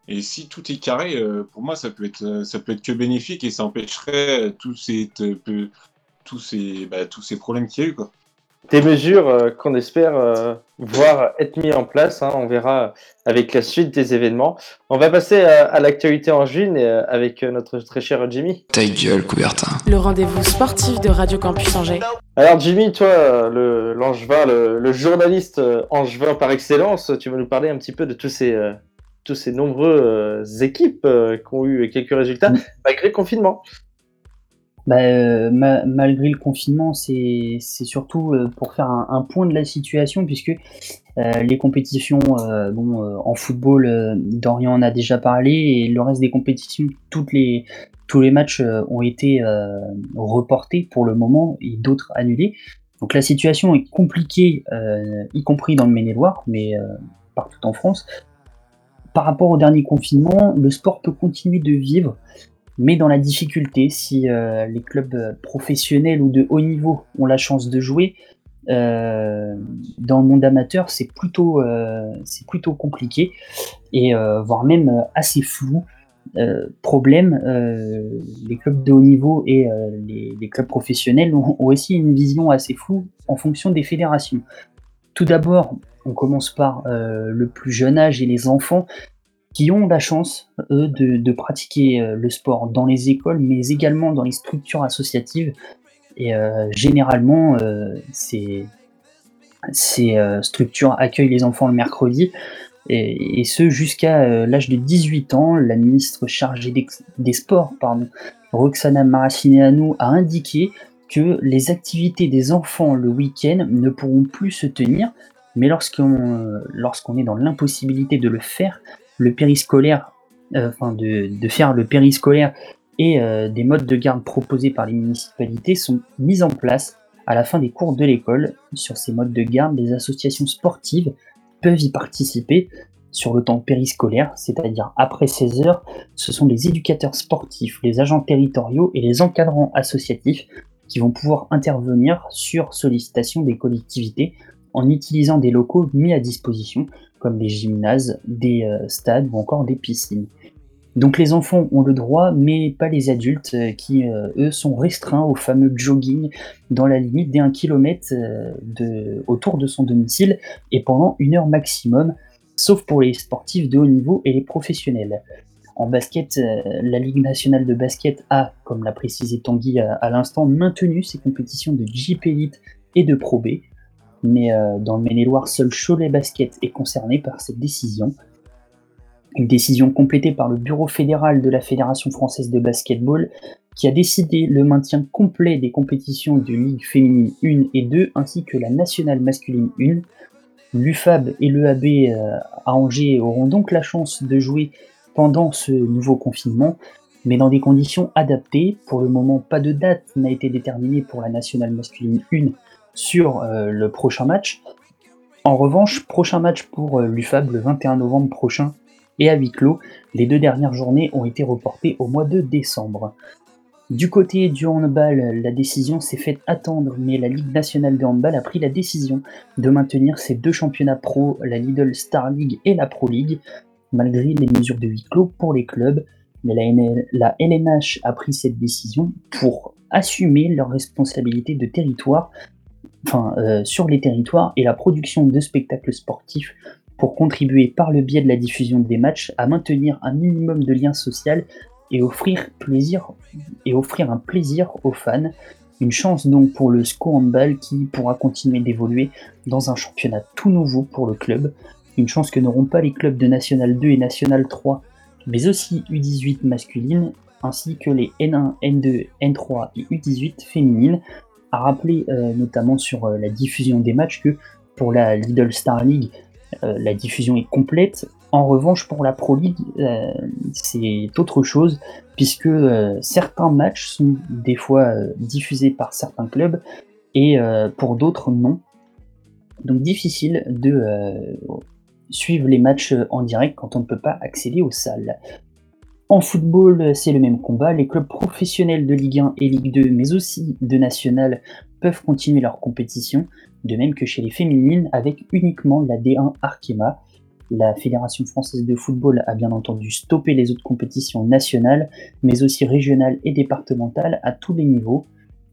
Et si tout est carré, euh, pour moi, ça peut être, ça peut être que bénéfique et ça empêcherait tous ces, tous ces, bah, tous ces problèmes qu'il y a eu. Quoi. Des mesures euh, qu'on espère euh, voir être mises en place. Hein, on verra avec la suite des événements. On va passer à, à l'actualité en juin euh, avec notre très cher Jimmy. Ta gueule, Coubertin. Le rendez-vous sportif de Radio Campus Angers. Alors Jimmy, toi, le, l'angevin, le, le, journaliste angevin par excellence, tu vas nous parler un petit peu de tous ces, toutes ces nombreuses équipes qui ont eu quelques résultats malgré le confinement. Bah, euh, ma- malgré le confinement, c'est surtout euh, pour faire un, point de la situation, puisque euh, les compétitions en football, Dorian en a déjà parlé, et le reste des compétitions, tous les matchs ont été reportés pour le moment et d'autres annulés. Donc la situation est compliquée, y compris dans le Maine-et-Loire, mais partout en France. Par rapport au dernier confinement, le sport peut continuer de vivre, mais dans la difficulté, si euh, les clubs euh, professionnels ou de haut niveau ont la chance de jouer, euh, dans le monde amateur, c'est plutôt, euh, c'est plutôt compliqué, et euh, voire même euh, assez flou. Problème, les clubs de haut niveau et les, les clubs professionnels ont, ont aussi une vision assez floue en fonction des fédérations. Tout d'abord, on commence par le plus jeune âge et les enfants qui ont la chance, eux, de, pratiquer euh, le sport dans les écoles, mais également dans les structures associatives. Et euh, généralement, euh, ces, structures accueillent les enfants le mercredi, et, ce jusqu'à l'âge de 18 ans. La ministre chargée des sports, pardon, Roxana Maracineanu, a indiqué que les activités des enfants le week-end ne pourront plus se tenir, mais lorsqu'on est dans l'impossibilité de le faire, le périscolaire, euh, enfin de, de faire le périscolaire et euh, des modes de garde proposés par les municipalités sont mis en place à la fin des cours de l'école. Sur ces modes de garde, les associations sportives peuvent y participer sur le temps périscolaire, c'est-à-dire après 16 heures. Ce sont les éducateurs sportifs, les agents territoriaux et les encadrants associatifs qui vont pouvoir intervenir sur sollicitation des collectivités en utilisant des locaux mis à disposition, comme des gymnases, des euh, stades ou encore des piscines. Donc les enfants ont le droit, mais pas les adultes, euh, qui, euh, eux, sont restreints au fameux jogging dans la limite des 1 km de, autour de son domicile et pendant une heure maximum, sauf pour les sportifs de haut niveau et les professionnels. En basket, la Ligue nationale de basket a, comme l'a précisé Tanguy à, l'instant, maintenu ses compétitions de JP Elite et de Pro B. Mais euh, dans le Maine-et-Loire, seul Cholet Basket est concerné par cette décision. Une décision complétée par le Bureau fédéral de la Fédération française de basketball qui a décidé le maintien complet des compétitions de Ligue féminine 1 et 2 ainsi que la nationale masculine 1. L'UFAB et l'EAB euh, à Angers auront donc la chance de jouer pendant ce nouveau confinement, mais dans des conditions adaptées. Pour le moment, pas de date n'a été déterminée pour la nationale masculine 1 sur euh, le prochain match. En revanche, prochain match pour euh, l'UFAB le 21 novembre prochain et à huis clos. Les deux dernières journées ont été reportées au mois de décembre. Du côté du handball, la décision s'est faite attendre, mais la Ligue nationale de handball a pris la décision de maintenir ses deux championnats pro, la Lidl Star League et la Pro League, malgré les mesures de huis clos pour les clubs. Mais la, LNH a pris cette décision pour assumer leurs responsabilités de territoire, enfin euh, sur les territoires et la production de spectacles sportifs pour contribuer par le biais de la diffusion des matchs à maintenir un minimum de lien social et offrir un plaisir aux fans. Une chance donc pour le SCO Handball qui pourra continuer d'évoluer dans un championnat tout nouveau pour le club. Une chance que n'auront pas les clubs de National 2 et National 3, mais aussi U18 masculine, ainsi que les N1, N2, N3 et U18 féminines, a rappelé euh, notamment sur euh, la diffusion des matchs que pour la Lidl Star League, euh, la diffusion est complète. En revanche, pour la Pro League, c'est autre chose, puisque certains matchs sont des fois diffusés par certains clubs et pour d'autres non. Donc difficile de suivre les matchs en direct quand on ne peut pas accéder aux salles. En football, c'est le même combat. Les clubs professionnels de Ligue 1 et Ligue 2, mais aussi de National, peuvent continuer leur compétition, de même que chez les féminines, avec uniquement la D1 Arkema. La Fédération française de football a bien entendu stoppé les autres compétitions nationales, mais aussi régionales et départementales à tous les niveaux.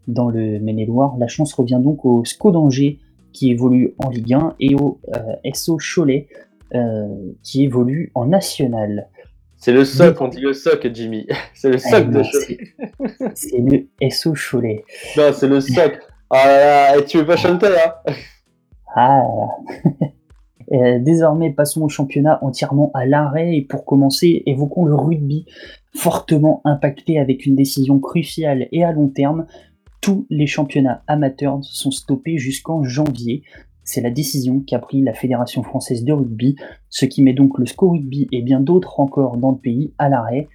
Dans le Maine-et-Loire, la chance revient donc au SCO d'Angers, qui évolue en Ligue 1, et au euh, SO Cholet, euh, qui évolue en National. C'est le soc, on dit le soc, Jimmy. C'est le soc Eh de Cholet. c'est- le SO Cholet. Non, c'est le soc. Ah là là, et tu veux pas chanter, hein? Ah Euh, désormais, passons au championnat entièrement à l'arrêt et pour commencer, évoquons le rugby, fortement impacté avec une décision cruciale et à long terme. Tous les championnats amateurs sont stoppés jusqu'en janvier. C'est la décision qu'a pris la Fédération française de rugby, ce qui met donc le SCO Rugby et bien d'autres encore dans le pays à l'arrêt.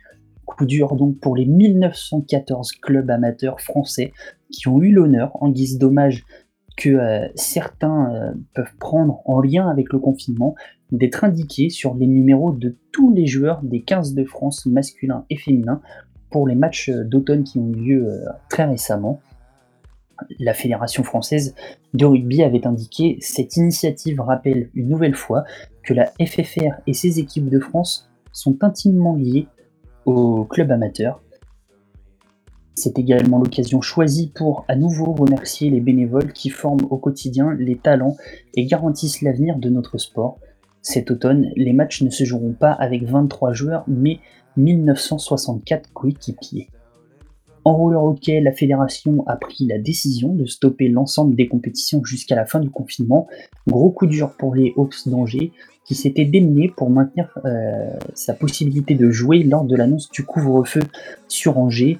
Coup dur donc pour les 1914 clubs amateurs français qui ont eu l'honneur, en guise d'hommage que euh, certains euh, peuvent prendre en lien avec le confinement, d'être indiqués sur les numéros de tous les joueurs des 15 de France masculins et féminins pour les matchs euh, d'automne qui ont eu lieu très récemment. La Fédération française de rugby avait indiqué cette initiative rappelle une nouvelle fois que la FFR et ses équipes de France sont intimement liées au club amateur. C'est également l'occasion choisie pour à nouveau remercier les bénévoles qui forment au quotidien les talents et garantissent l'avenir de notre sport. Cet automne, les matchs ne se joueront pas avec 23 joueurs, mais 1964 coéquipiers. En roller hockey, la fédération a pris la décision de stopper l'ensemble des compétitions jusqu'à la fin du confinement. Gros coup dur pour les Hawks d'Angers, qui s'était démené pour maintenir euh, sa possibilité de jouer lors de l'annonce du couvre-feu sur Angers.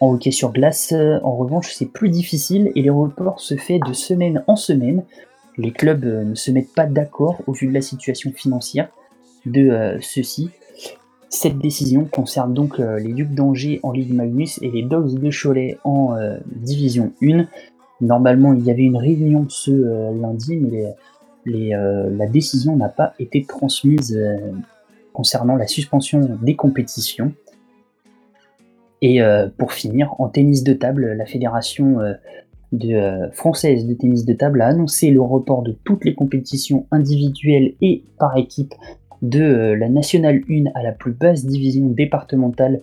En hockey sur glace, en revanche, c'est plus difficile et les reports se font de semaine en semaine. Les clubs euh, ne se mettent pas d'accord au vu de la situation financière de euh, ceux-ci. Cette décision concerne donc les Ducs d'Angers en Ligue Magnus et les Dogs de Cholet en Division 1. Normalement, il y avait une réunion ce lundi, mais euh, la décision n'a pas été transmise euh, concernant la suspension des compétitions. Et euh, pour finir, en tennis de table, la fédération française de tennis de table a annoncé le report de toutes les compétitions individuelles et par équipe de la nationale 1 à la plus basse division départementale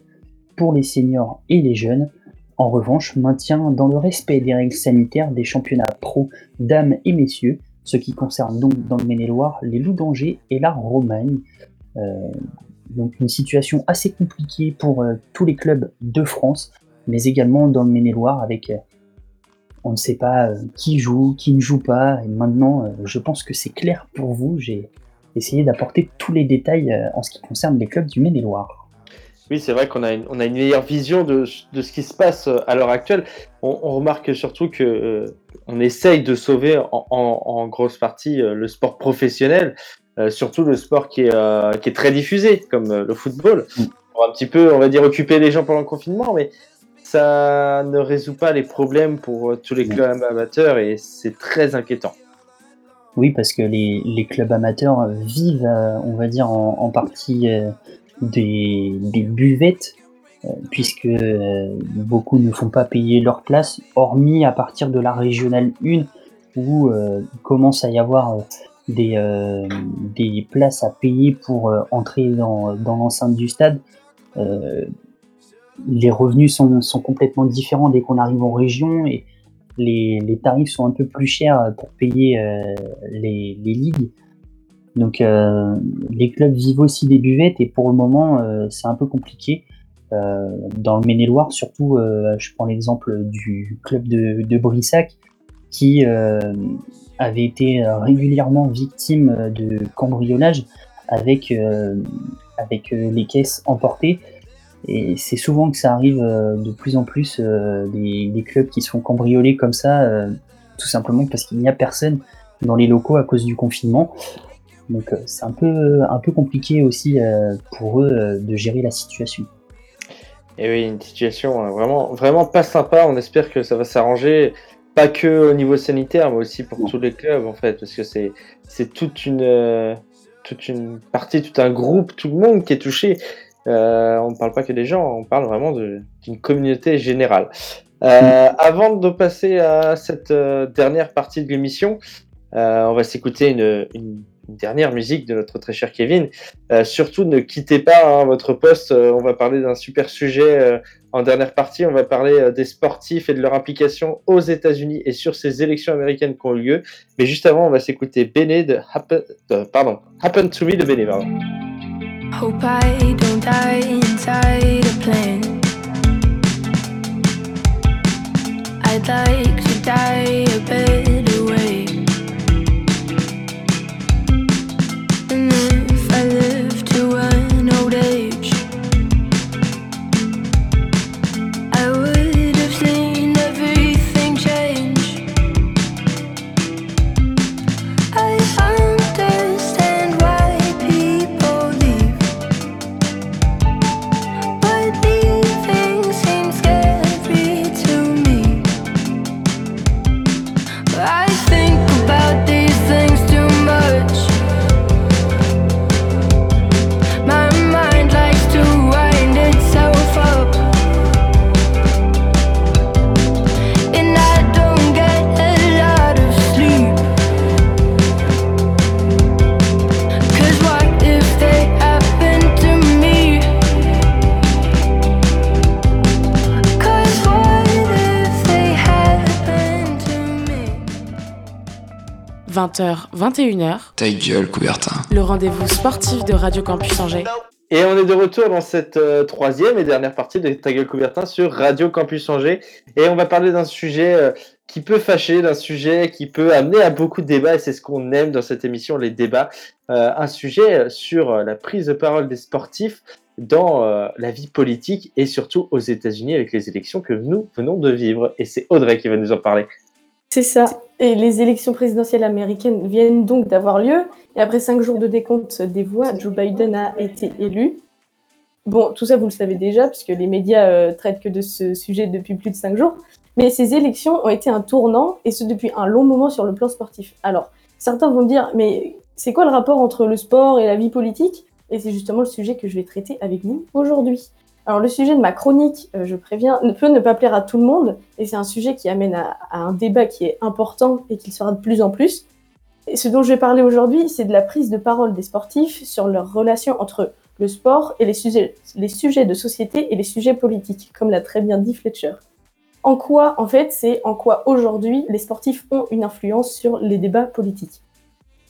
pour les seniors et les jeunes. En revanche, maintien dans le respect des règles sanitaires des championnats pro dames et messieurs, ce qui concerne donc dans le Maine-et-Loire les Loups d'Angers et la Romagne. Euh, donc une situation assez compliquée pour euh, tous les clubs de France, mais également dans le Maine-et-Loire avec euh, on ne sait pas qui joue, qui ne joue pas. Et maintenant, je pense que c'est clair pour vous. Essayé d'apporter tous les détails en ce qui concerne les clubs du Maine-et-Loire. Oui, c'est vrai qu'on a, une, on a une meilleure vision de, de, ce qui se passe à l'heure actuelle. On, on, remarque surtout que on essaye de sauver en, grosse partie euh, le sport professionnel, euh, surtout le sport qui est, euh, qui est très diffusé, comme le football, mm. pour un petit peu, on va dire, occuper les gens pendant le confinement, mais ça ne résout pas les problèmes pour tous les mm. clubs amateurs et c'est très inquiétant. Oui, parce que les, les clubs amateurs vivent, on va dire, en, en partie des, des buvettes euh, puisque euh, beaucoup ne font pas payer leur place, hormis à partir de la régionale 1, où euh, il commence à y avoir des, des places à payer pour entrer dans, dans l'enceinte du stade. les revenus sont, sont, complètement différents dès qu'on arrive en région et les, tarifs sont un peu plus chers pour payer les, les, ligues. Donc les clubs vivent aussi des buvettes et pour le moment c'est un peu compliqué. Euh, dans le Maine-et-Loire, surtout, euh, je prends l'exemple du club de, Brissac, qui euh, avait été régulièrement victime de cambriolage avec, avec les caisses emportées. Et c'est souvent que ça arrive de plus en plus des, des, clubs qui se font cambrioler comme ça, tout simplement parce qu'il n'y a personne dans les locaux à cause du confinement. Donc c'est un peu, un peu compliqué aussi pour eux de gérer la situation. Et oui, une situation euh, vraiment, vraiment pas sympa. On espère que ça va s'arranger, pas que au niveau sanitaire, mais aussi pour tous les clubs en fait, parce que c'est c'est toute une euh, toute une partie, tout un groupe, tout le monde qui est touché. Euh, on ne parle pas que des gens, on parle vraiment d'une communauté générale. Euh, avant de passer à cette euh, dernière partie de l'émission, on va s'écouter une, dernière musique de notre très cher Kevin. Surtout, ne quittez pas hein, votre poste. On va parler d'un super sujet en dernière partie. On va parler des sportifs et de leur implication aux États-Unis et sur ces élections américaines qui ont lieu. Mais juste avant, on va s'écouter Happen to Me de Bene. Hope I don't die inside a plane. I'd like to die a bit. 20h, 21h. Ta gueule, Coubertin. Le rendez-vous sportif de Radio Campus Angers. Et on est de retour dans cette euh, troisième et dernière partie de Ta gueule Coubertin sur Radio Campus Angers. Et on va parler d'un sujet euh, qui peut fâcher, d'un sujet qui peut amener à beaucoup de débats. Et c'est ce qu'on aime dans cette émission, les débats. Euh, un sujet sur la prise de parole des sportifs dans la vie politique et surtout aux États-Unis avec les élections que nous venons de vivre. Et c'est Audrey qui va nous en parler. C'est ça. Et les élections présidentielles américaines viennent donc d'avoir lieu. Et après cinq jours de décompte des voix, Joe Biden a été élu. Bon, tout ça, vous le savez déjà, puisque les médias euh, traitent que de ce sujet depuis plus de cinq jours. Mais ces élections ont été un tournant, et ce depuis un long moment sur le plan sportif. Alors, certains vont dire, mais c'est quoi le rapport entre le sport et la vie politique? Et c'est justement le sujet que je vais traiter avec vous aujourd'hui. Alors le sujet de ma chronique, euh, je préviens, ne peut ne pas plaire à tout le monde, et c'est un sujet qui amène à, un débat qui est important et qui sera de plus en plus. Et ce dont je vais parler aujourd'hui, c'est de la prise de parole des sportifs sur leur relation entre le sport et les sujets, les sujets de société et les sujets politiques, comme l'a très bien dit Fletcher. En quoi, en fait, c'est en quoi aujourd'hui les sportifs ont une influence sur les débats politiques?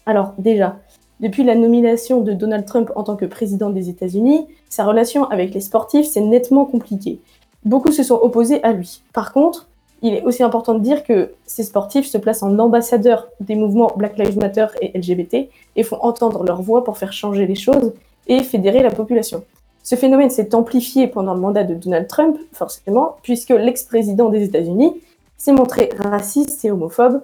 Alors déjà, depuis la nomination de Donald Trump en tant que président des États-Unis, sa relation avec les sportifs s'est nettement compliquée. Beaucoup se sont opposés à lui. Par contre, il est aussi important de dire que ces sportifs se placent en ambassadeurs des mouvements Black Lives Matter et LGBT et font entendre leur voix pour faire changer les choses et fédérer la population. Ce phénomène s'est amplifié pendant le mandat de Donald Trump, forcément, puisque l'ex-président des États-Unis s'est montré raciste et homophobe.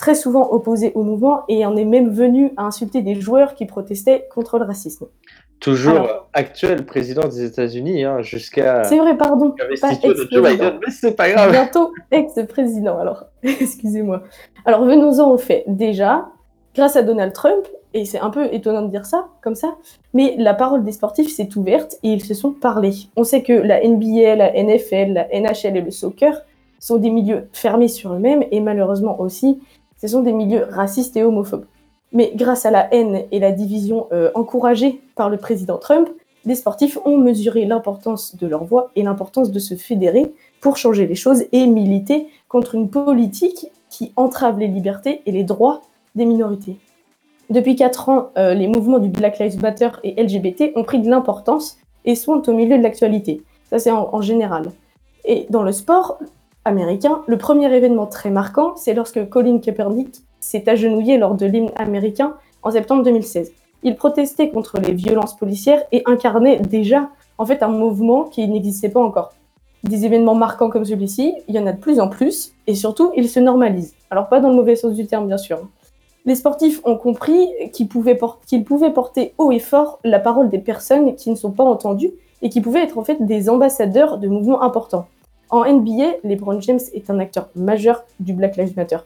Très souvent opposé au mouvement et en est même venu à insulter des joueurs qui protestaient contre le racisme. Toujours actuel président des États-Unis, hein, jusqu'à. C'est vrai, pardon. Pas Biden, mais c'est pas grave. Bientôt ex-président, alors. Excusez-moi. Alors venons-en au fait. Déjà, grâce à Donald Trump, et c'est un peu étonnant de dire ça, comme ça, mais la parole des sportifs s'est ouverte et ils se sont parlé. On sait que la NBA, la NFL, la NHL et le soccer sont des milieux fermés sur eux-mêmes et malheureusement aussi ce sont des milieux racistes et homophobes. Mais grâce à la haine et la division euh, encouragée par le président Trump, les sportifs ont mesuré l'importance de leur voix et l'importance de se fédérer pour changer les choses et militer contre une politique qui entrave les libertés et les droits des minorités. Depuis 4 ans, euh, les mouvements du Black Lives Matter et LGBT ont pris de l'importance et sont au milieu de l'actualité. Ça, c'est en général. Et dans le sport, américain, le premier événement très marquant, c'est lorsque Colin Kaepernick s'est agenouillé lors de l'hymne américain en septembre 2016. Il protestait contre les violences policières et incarnait déjà en fait un mouvement qui n'existait pas encore. Des événements marquants comme celui-ci, il y en a de plus en plus et surtout ils se normalisent. Alors pas dans le mauvais sens du terme bien sûr. Les sportifs ont compris qu'ils pouvaient, pouvaient porter haut et fort la parole des personnes qui ne sont pas entendues et qui pouvaient être en fait des ambassadeurs de mouvements importants. En NBA, LeBron James est un acteur majeur du Black Lives Matter.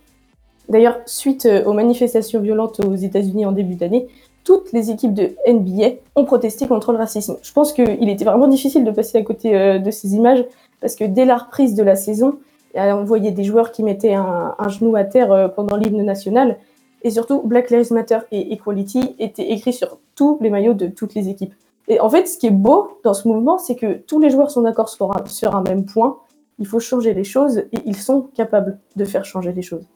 D'ailleurs, suite euh, aux manifestations violentes aux États-Unis en début d'année, toutes les équipes de NBA ont protesté contre le racisme. Je pense qu'il était vraiment difficile de passer à côté euh, de ces images parce que dès la reprise de la saison, on voyait des joueurs qui mettaient un, genou à terre euh, pendant l'hymne national. Et surtout, Black Lives Matter et Equality étaient écrits sur tous les maillots de toutes les équipes. Et en fait, ce qui est beau dans ce mouvement, c'est que tous les joueurs sont d'accord sur un même point il faut changer les choses et ils sont capables de faire changer les choses.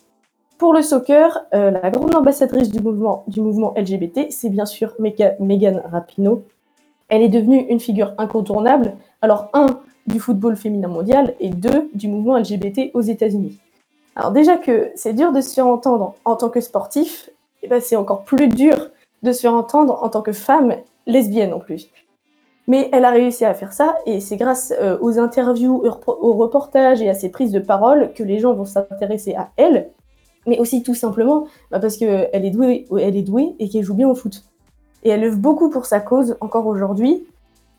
Pour le soccer, euh, la grande ambassadrice du mouvement, LGBT, c'est bien sûr Megan Rapinoe. Elle est devenue une figure incontournable, alors un, du football féminin mondial et deux, du mouvement LGBT aux États-Unis. Alors déjà que c'est dur de se faire entendre en tant que sportif, eh ben c'est encore plus dur de se faire entendre en tant que femme lesbienne en plus. Mais elle a réussi à faire ça, et c'est grâce euh, aux interviews, aux reportages et à ses prises de parole que les gens vont s'intéresser à elle, mais aussi tout simplement bah, parce qu'elle est douée, et qu'elle joue bien au foot. Et elle œuvre beaucoup pour sa cause encore aujourd'hui,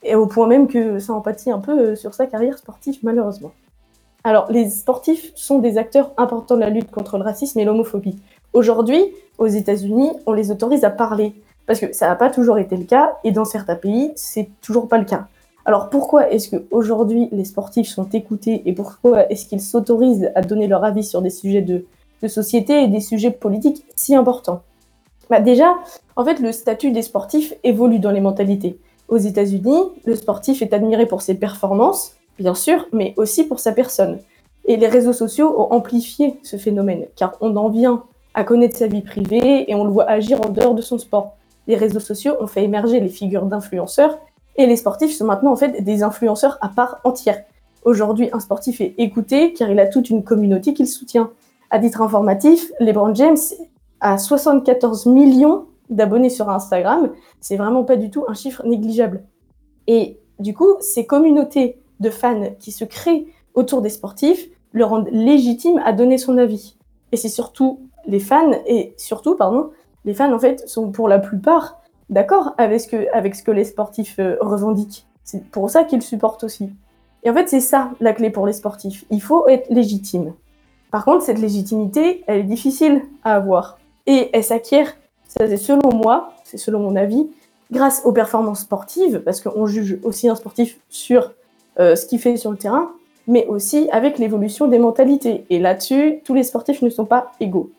et au point même que ça empathie un peu euh, sur sa carrière sportive malheureusement. Alors, les sportifs sont des acteurs importants de la lutte contre le racisme et l'homophobie. Aujourd'hui, aux États-Unis, on les autorise à parler, parce que ça n'a pas toujours été le cas, et dans certains pays, c'est toujours pas le cas. Alors pourquoi est-ce qu'aujourd'hui les sportifs sont écoutés et pourquoi est-ce qu'ils s'autorisent à donner leur avis sur des sujets de, société et des sujets politiques si importants? Bah Déjà, en fait, le statut des sportifs évolue dans les mentalités. Aux États-Unis, le sportif est admiré pour ses performances, bien sûr, mais aussi pour sa personne. Et les réseaux sociaux ont amplifié ce phénomène, car on en vient à connaître sa vie privée et on le voit agir en dehors de son sport. Les réseaux sociaux ont fait émerger les figures d'influenceurs et les sportifs sont maintenant en fait des influenceurs à part entière. Aujourd'hui, un sportif est écouté car il a toute une communauté qu'il soutient. À titre informatif, LeBron James a 74 millions d'abonnés sur Instagram. C'est vraiment pas du tout un chiffre négligeable. Et du coup, ces communautés de fans qui se créent autour des sportifs le rendent légitime à donner son avis. Et c'est surtout les fans, et surtout, pardon, les fans en fait sont pour la plupart d'accord avec ce que, les sportifs euh, revendiquent. C'est pour ça qu'ils supportent aussi. Et en fait, c'est ça la clé pour les sportifs. Il faut être légitime. Par contre, cette légitimité, elle est difficile à avoir. Et elle s'acquiert, c'est selon moi, c'est selon mon avis, grâce aux performances sportives, parce qu'on juge aussi un sportif sur euh, ce qu'il fait sur le terrain, mais aussi avec l'évolution des mentalités. Et là-dessus, tous les sportifs ne sont pas égaux.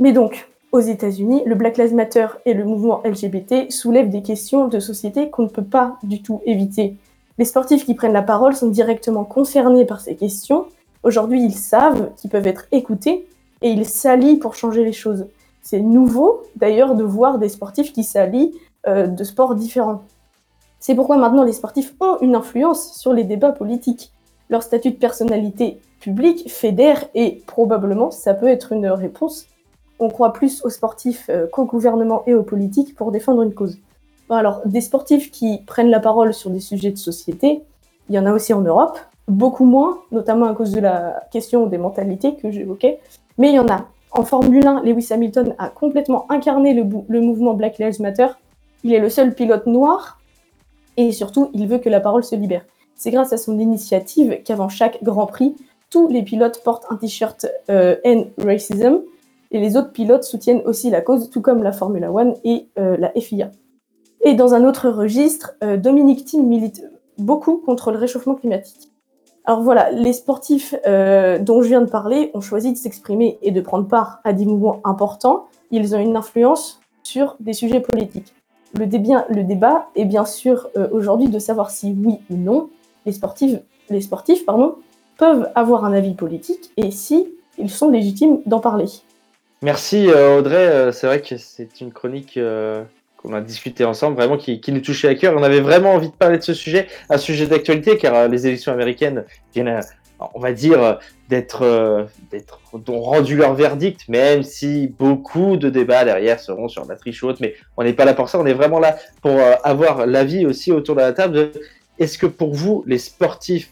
Mais donc, aux États-Unis, le Black Lives Matter et le mouvement LGBT soulèvent des questions de société qu'on ne peut pas du tout éviter. Les sportifs qui prennent la parole sont directement concernés par ces questions. Aujourd'hui, ils savent qu'ils peuvent être écoutés et ils s'allient pour changer les choses. C'est nouveau d'ailleurs de voir des sportifs qui s'allient euh, de sports différents. C'est pourquoi maintenant les sportifs ont une influence sur les débats politiques. Leur statut de personnalité publique fédère et probablement ça peut être une réponse. On croit plus aux sportifs euh, qu'au gouvernement et aux politiques pour défendre une cause. Alors, des sportifs qui prennent la parole sur des sujets de société, il y en a aussi en Europe, beaucoup moins, notamment à cause de la question des mentalités que j'évoquais, mais il y en a. En Formule 1, Lewis Hamilton a complètement incarné le, mouvement Black Lives Matter. Il est le seul pilote noir et surtout, il veut que la parole se libère. C'est grâce à son initiative qu'avant chaque Grand Prix, tous les pilotes portent un t-shirt euh, End Racism et les autres pilotes soutiennent aussi la cause, tout comme la Formula One et euh, la FIA. Et dans un autre registre, euh, Dominique Thiem milite beaucoup contre le réchauffement climatique. Alors voilà, les sportifs euh, dont je viens de parler ont choisi de s'exprimer et de prendre part à des mouvements importants. Ils ont une influence sur des sujets politiques. Le, débat, est bien sûr aujourd'hui de savoir si oui ou non les sportifs, peuvent avoir un avis politique et si ils sont légitimes d'en parler. Merci Audrey, c'est vrai que c'est une chronique on a discuté ensemble, vraiment qui, nous touchait à cœur. On avait vraiment envie de parler de ce sujet, un sujet d'actualité, car euh, les élections américaines viennent, euh, on va dire, euh, d'être rendu leur verdict, même si beaucoup de débats derrière seront sur la triche haute, mais on n'est pas là pour ça, on est vraiment là pour avoir l'avis aussi autour de la table est-ce que pour vous, les sportifs,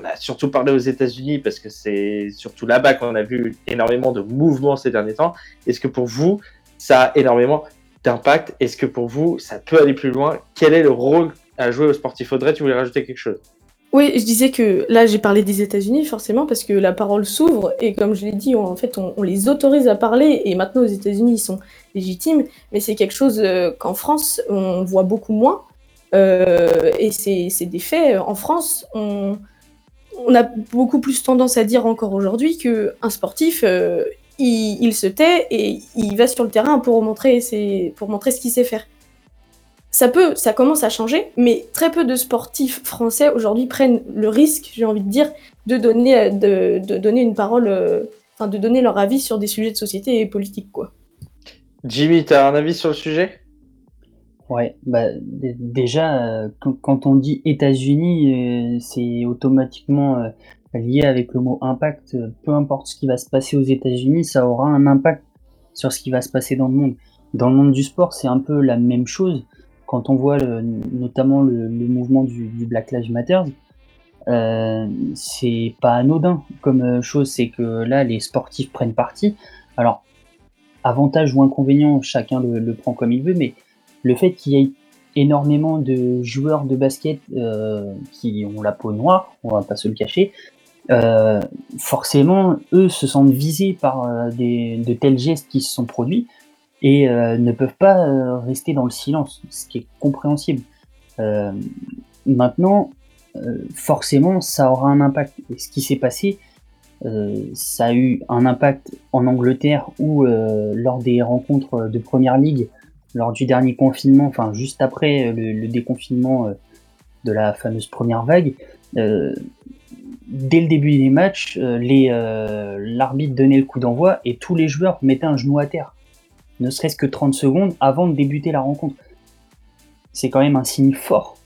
on a surtout parlé aux États-Unis parce que c'est surtout là-bas qu'on a vu énormément de mouvements ces derniers temps, est-ce que pour vous, ça a énormément d'impact? Est-ce que pour vous, ça peut aller plus loin? Quel est le rôle à jouer au sportif Audrey, tu voulais rajouter quelque chose oui, je disais que là j'ai parlé des États-Unis forcément parce que la parole s'ouvre et comme je l'ai dit, en fait on, les autorise à parler et maintenant aux États-Unis ils sont légitimes, mais c'est quelque chose euh, qu'en France on voit beaucoup moins euh, et c'est des faits. En France, on, on, a beaucoup plus tendance à dire encore aujourd'hui qu'un sportif euh, il, se tait et il va sur le terrain pour montrer, ce qu'il sait faire. Ça peut, ça commence à changer, mais très peu de sportifs français aujourd'hui prennent le risque, j'ai envie de dire, de donner, une parole, euh, de donner leur avis sur des sujets de société et politique, quoi. Jimmy, tu as un avis sur le sujet? Ouais, bah, déjà, euh, quand, on dit États-Unis, euh, c'est automatiquement lié avec le mot impact, euh, peu importe ce qui va se passer aux États-Unis, ça aura un impact sur ce qui va se passer dans le monde. Dans le monde du sport, c'est un peu la même chose. Quand on voit notamment le, mouvement du, Black Lives Matter, euh, c'est pas anodin comme euh, chose, c'est que là, les sportifs prennent parti. Alors, avantage ou inconvénient, chacun le prend comme il veut, mais le fait qu'il y ait énormément de joueurs de basket qui ont la peau noire, on va pas se le cacher, euh, forcément, eux se sentent visés par euh, de tels gestes qui se sont produits et euh, ne peuvent pas rester dans le silence, ce qui est compréhensible. maintenant, forcément, ça aura un impact. Ce qui s'est passé, ça a eu un impact en Angleterre où, lors des rencontres de Première Ligue, lors du dernier confinement, enfin juste après le, le déconfinement de la fameuse première vague, dès le début des matchs, euh, euh, l'arbitre donnait le coup d'envoi et tous les joueurs mettaient un genou à terre, ne serait-ce que 30 secondes avant de débuter la rencontre. C'est quand même un signe fort.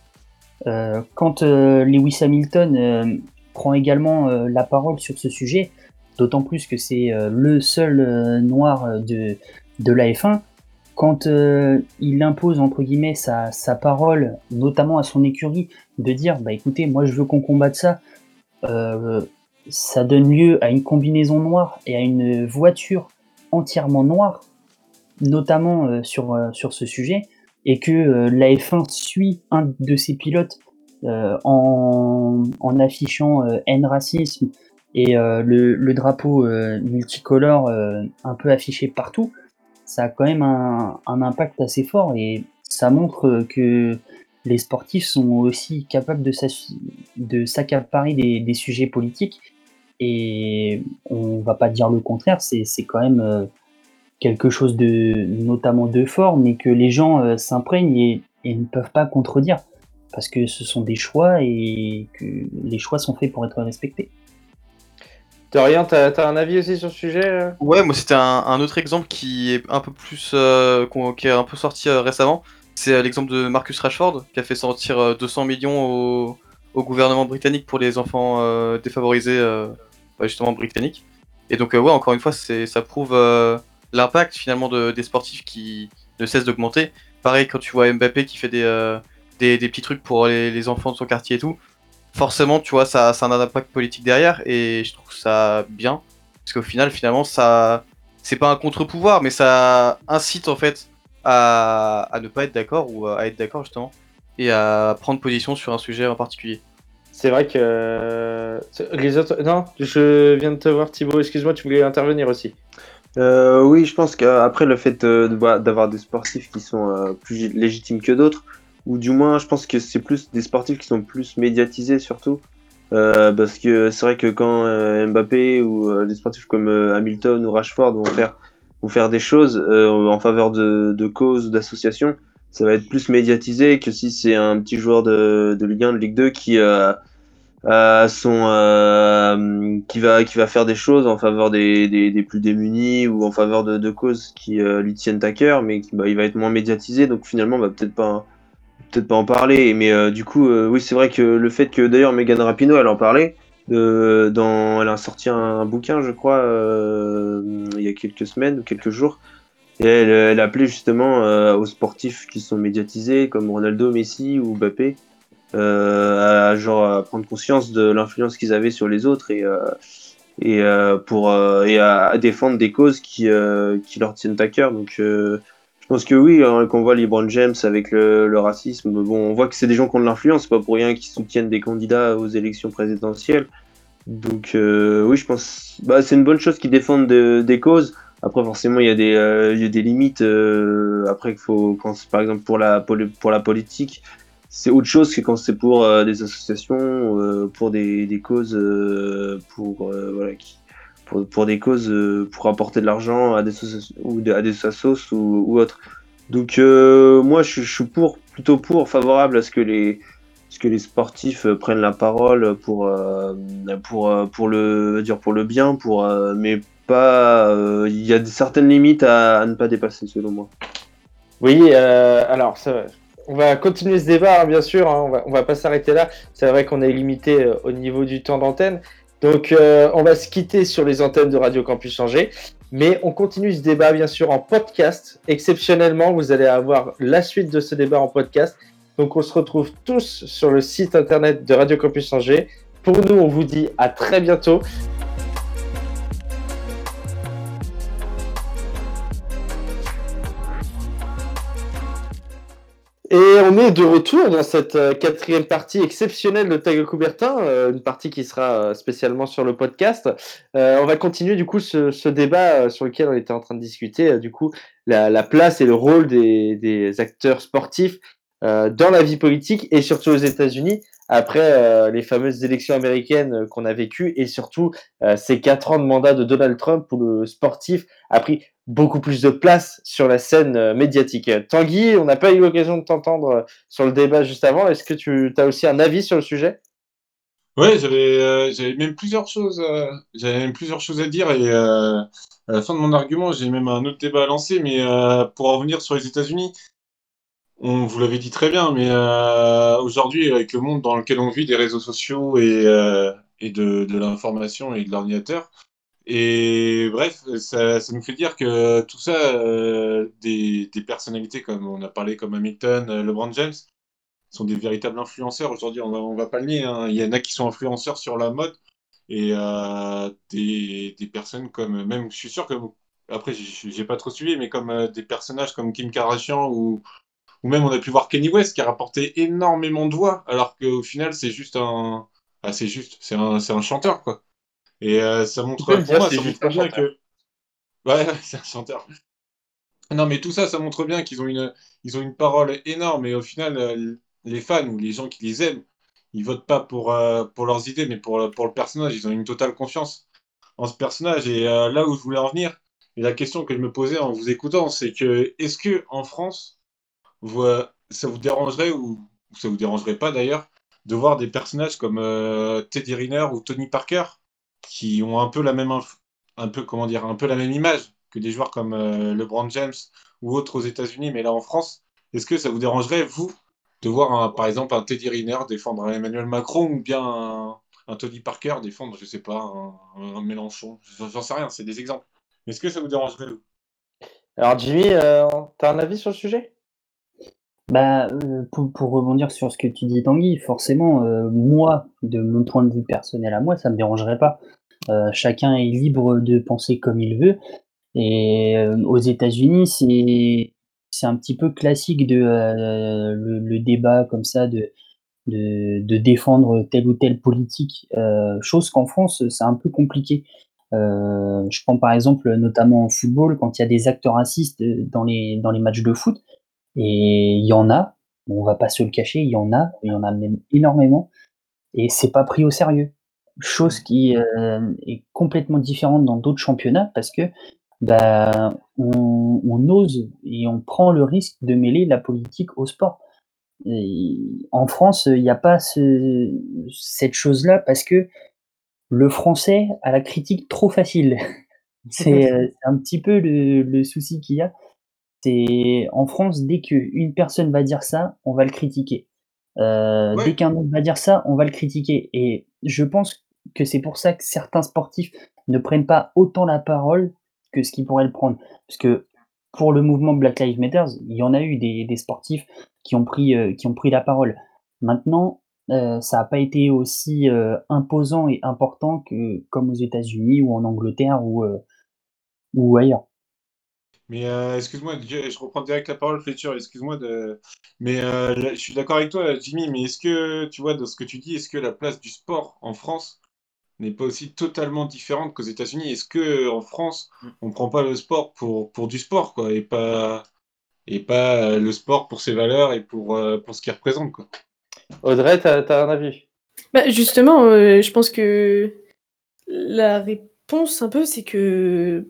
Euh, quand euh, Lewis Hamilton euh, prend également euh, la parole sur ce sujet, d'autant plus que c'est euh, le seul euh, noir euh, de, de la F1, quand euh, il impose entre guillemets sa, sa parole, notamment à son écurie, de dire bah écoutez, moi je veux qu'on combatte ça, euh, ça donne lieu à une combinaison noire et à une voiture entièrement noire, notamment euh, sur, sur ce sujet, et que la F1 suit un de ses pilotes en, en affichant euh, haine racisme et le, le drapeau multicolore un peu affiché partout, ça a quand même un, impact assez fort et ça montre que les sportifs sont aussi capables de s'accaparer des, sujets politiques et on va pas dire le contraire, c'est quand même euh, quelque chose de notamment de fort, mais que les gens euh, s'imprègnent et ne peuvent pas contredire parce que ce sont des choix et que les choix sont faits pour être respectés. Dorian, t'as as un avis aussi sur ce sujet euh Ouais, moi c'était un, autre exemple qui est un peu plus euh, qui est un peu sorti euh, récemment. C'est l'exemple de Marcus Rashford qui a fait sortir euh, 200 millions au, gouvernement britannique pour les enfants défavorisés, bah, justement britanniques. Et donc ouais, encore une fois, ça prouve l'impact finalement de, des sportifs qui ne cessent d'augmenter. Pareil quand tu vois Mbappé qui fait des, petits trucs pour les enfants de son quartier et tout. Forcément, tu vois, ça, ça a un impact politique derrière et je trouve ça bien. Parce qu'au final, finalement, ça. C'est pas un contre-pouvoir, mais ça incite en fait à, à ne pas être d'accord ou à être d'accord justement et à prendre position sur un sujet en particulier. C'est vrai que euh, les autres. Non, je viens de te voir, Thibaut. Excuse-moi, tu voulais intervenir aussi. Euh, oui, je pense qu'après le fait euh, d'avoir des sportifs qui sont plus légitimes que d'autres, ou du moins je pense que c'est plus des sportifs qui sont plus médiatisés surtout, Euh, parce que c'est vrai que quand euh, Mbappé ou euh, des sportifs comme Hamilton ou Rashford vont faire, vont faire des choses en faveur de, de causes ou d'associations, ça va être plus médiatisé que si c'est un petit joueur de, de Ligue 1, de Ligue 2 qui, son, euh, qui, va, qui va faire des choses en faveur des, des, plus démunis ou en faveur de, de causes qui lui tiennent à cœur, mais bah, il va être moins médiatisé, donc finalement, on va peut-être pas, peut-être pas en parler. Mais euh, du coup, euh, oui, c'est vrai que le fait que d'ailleurs Megan Rapinoe, elle en parlait, euh, dans, elle a sorti un, bouquin, je crois, il y a quelques semaines ou quelques jours. Et elle, elle appelait justement aux sportifs qui sont médiatisés, comme Ronaldo, Messi ou Mbappé, à, genre, à prendre conscience de l'influence qu'ils avaient sur les autres et, et, pour, et à, à défendre des causes qui, qui leur tiennent à cœur. Donc je pense que oui, hein, quand on voit LeBron James avec le, racisme, bon, on voit que c'est des gens qui ont de l'influence, pas pour rien qu'ils soutiennent des candidats aux élections présidentielles. Donc euh, oui, je pense, bah, c'est une bonne chose qu'ils défendent de- des causes. Après, forcément, il y a des, euh, limites. euh, après, qu'il faut, par exemple pour la, pour la politique, c'est autre chose que quand c'est pour des associations, pour des, causes, pour voilà, pour, des causes euh, pour apporter de l'argent à des ou à des ou, ou autres. Donc euh, moi, je, suis pour, plutôt pour, favorable à ce que les que les sportifs euh, prennent la parole pour pour pour le dire pour le bien, pour mais pas. Il y a certaines limites à, ne pas dépasser selon moi. Oui, alors on va continuer ce débat, hein, bien sûr. hein, on va, on va pas s'arrêter là. C'est vrai qu'on est limité au niveau du temps d'antenne. Donc, euh, on va se quitter sur les antennes de Radio Campus Angers. Mais on continue ce débat, bien sûr, en podcast. Exceptionnellement, vous allez avoir la suite de ce débat en podcast. Donc, on se retrouve tous sur le site internet de Radio Campus Angers. Pour nous, on vous dit à très bientôt. Et on est de retour dans cette euh, quatrième partie exceptionnelle de Tag Coubertin, euh, une partie qui sera euh, spécialement sur le podcast. On va continuer du coup ce, débat sur lequel on était en train de discuter, du coup la, la place et le rôle des, acteurs sportifs dans la vie politique et surtout aux États-Unis après euh, les fameuses élections américaines euh, qu'on a vécues et surtout euh, ces quatre ans de mandat de Donald Trump où le sportif a pris beaucoup plus de place sur la scène médiatique. Tanguy, on n'a pas eu l'occasion de t'entendre sur le débat juste avant. Est-ce que tu as aussi un avis sur le sujet? Ouais, j'avais même plusieurs choses, j'avais même plusieurs choses à dire et à la fin de mon argument, j'ai même un autre débat à lancer, mais pour en revenir sur les États-Unis, on vous l'avez dit très bien, mais euh, aujourd'hui, avec le monde dans lequel on vit, des réseaux sociaux et, euh, de, l'information et de l'ordinateur, et bref, ça, nous fait dire que tout ça, euh, des, personnalités comme on a parlé comme Hamilton, LeBron James, sont des véritables influenceurs aujourd'hui, on va, on va pas le nier, hein. Il y en a qui sont influenceurs sur la mode et des, des personnes comme, même je suis sûr que, après j'ai pas trop suivi, mais comme des personnages comme Kim Kardashian ou, ou même on a pu voir Kenny West qui a rapporté énormément de voix alors qu'au final c'est juste un... Ah, c'est juste, c'est un, c'est un chanteur quoi. Et euh, ça montre, pour dire, moi, ça montre bien que... Ouais, c'est un chanteur. Non, mais tout ça, ça montre bien qu'ils ont une, ils ont une parole énorme et au final, euh, les fans ou les gens qui les aiment, ils votent pas pour, euh, pour leurs idées, mais pour, pour le personnage. Ils ont une totale confiance en ce personnage. Et euh, là où je voulais en venir, et la question que je me posais en vous écoutant, c'est que est-ce que en France, vous, ça vous dérangerait ou, ça vous dérangerait pas d'ailleurs de voir des personnages comme euh, Teddy Riner ou Tony Parker qui ont un peu la même un un peu la même image que des joueurs comme euh, LeBron James ou autres aux États-Unis, mais là en France, est-ce que ça vous dérangerait vous de voir par exemple un Teddy Riner défendre Emmanuel Macron ou bien un, Tony Parker défendre je sais pas un, Mélenchon, j'en sais rien, c'est des exemples. Est-ce que ça vous dérangerait vous? Alors Jimmy, euh, t'as un avis sur le sujet? Bah, euh, pour, rebondir sur ce que tu dis, Tanguy, forcément, euh, moi, de mon point de vue personnel à moi, ça me dérangerait pas. Euh, chacun est libre de penser comme il veut. Et aux États-Unis, c'est un petit peu classique de le, débat comme ça de, de défendre telle ou telle politique. Chose qu'en France, c'est un peu compliqué. Je prends par exemple notamment en football quand il y a des actes racistes dans les dans les matchs de foot. Et il y en a, on va pas se le cacher, il y en a, il y en a même énormément, et c'est pas pris au sérieux. Chose qui euh, est complètement différente dans d'autres championnats parce que bah, on, on ose et on prend le risque de mêler la politique au sport. Et en France, il n'y a pas ce, cette chose-là parce que le français a la critique trop facile. C'est euh, c'est un petit peu le, le souci qu'il y a. C'est en France, dès qu'une personne va dire ça, on va le critiquer. Heu, dès qu'un autre va dire ça, on va le critiquer et je pense que c'est pour ça que certains sportifs ne prennent pas autant la parole que ce qu'ils pourraient le prendre. Parce que pour le mouvement Black Lives Matter, il y en a eu des des sportifs qui ont pris, heu, qui ont pris la parole. Maintenant, heu, ça a pas été aussi, imposant et important que comme aux États-Unis ou en Angleterre ou, ou ailleurs. Mais euh, excuse-moi, je, je reprends direct la parole, Fletcher, excuse-moi de... Mais euh, là, je suis d'accord avec toi, Jimmy, mais est-ce que, tu vois, dans ce que tu dis, est-ce que la place du sport en France n'est pas aussi totalement différente qu'aux États-Unis? Est-ce que en France, on prend pas le sport pour, pour du sport, quoi, et pas, et pas euh, le sport pour ses valeurs et pour, euh, pour ce qu'il représente, quoi? Audrey, t'as as un avis? Bah, justement, euh, je pense que la réponse un peu, c'est que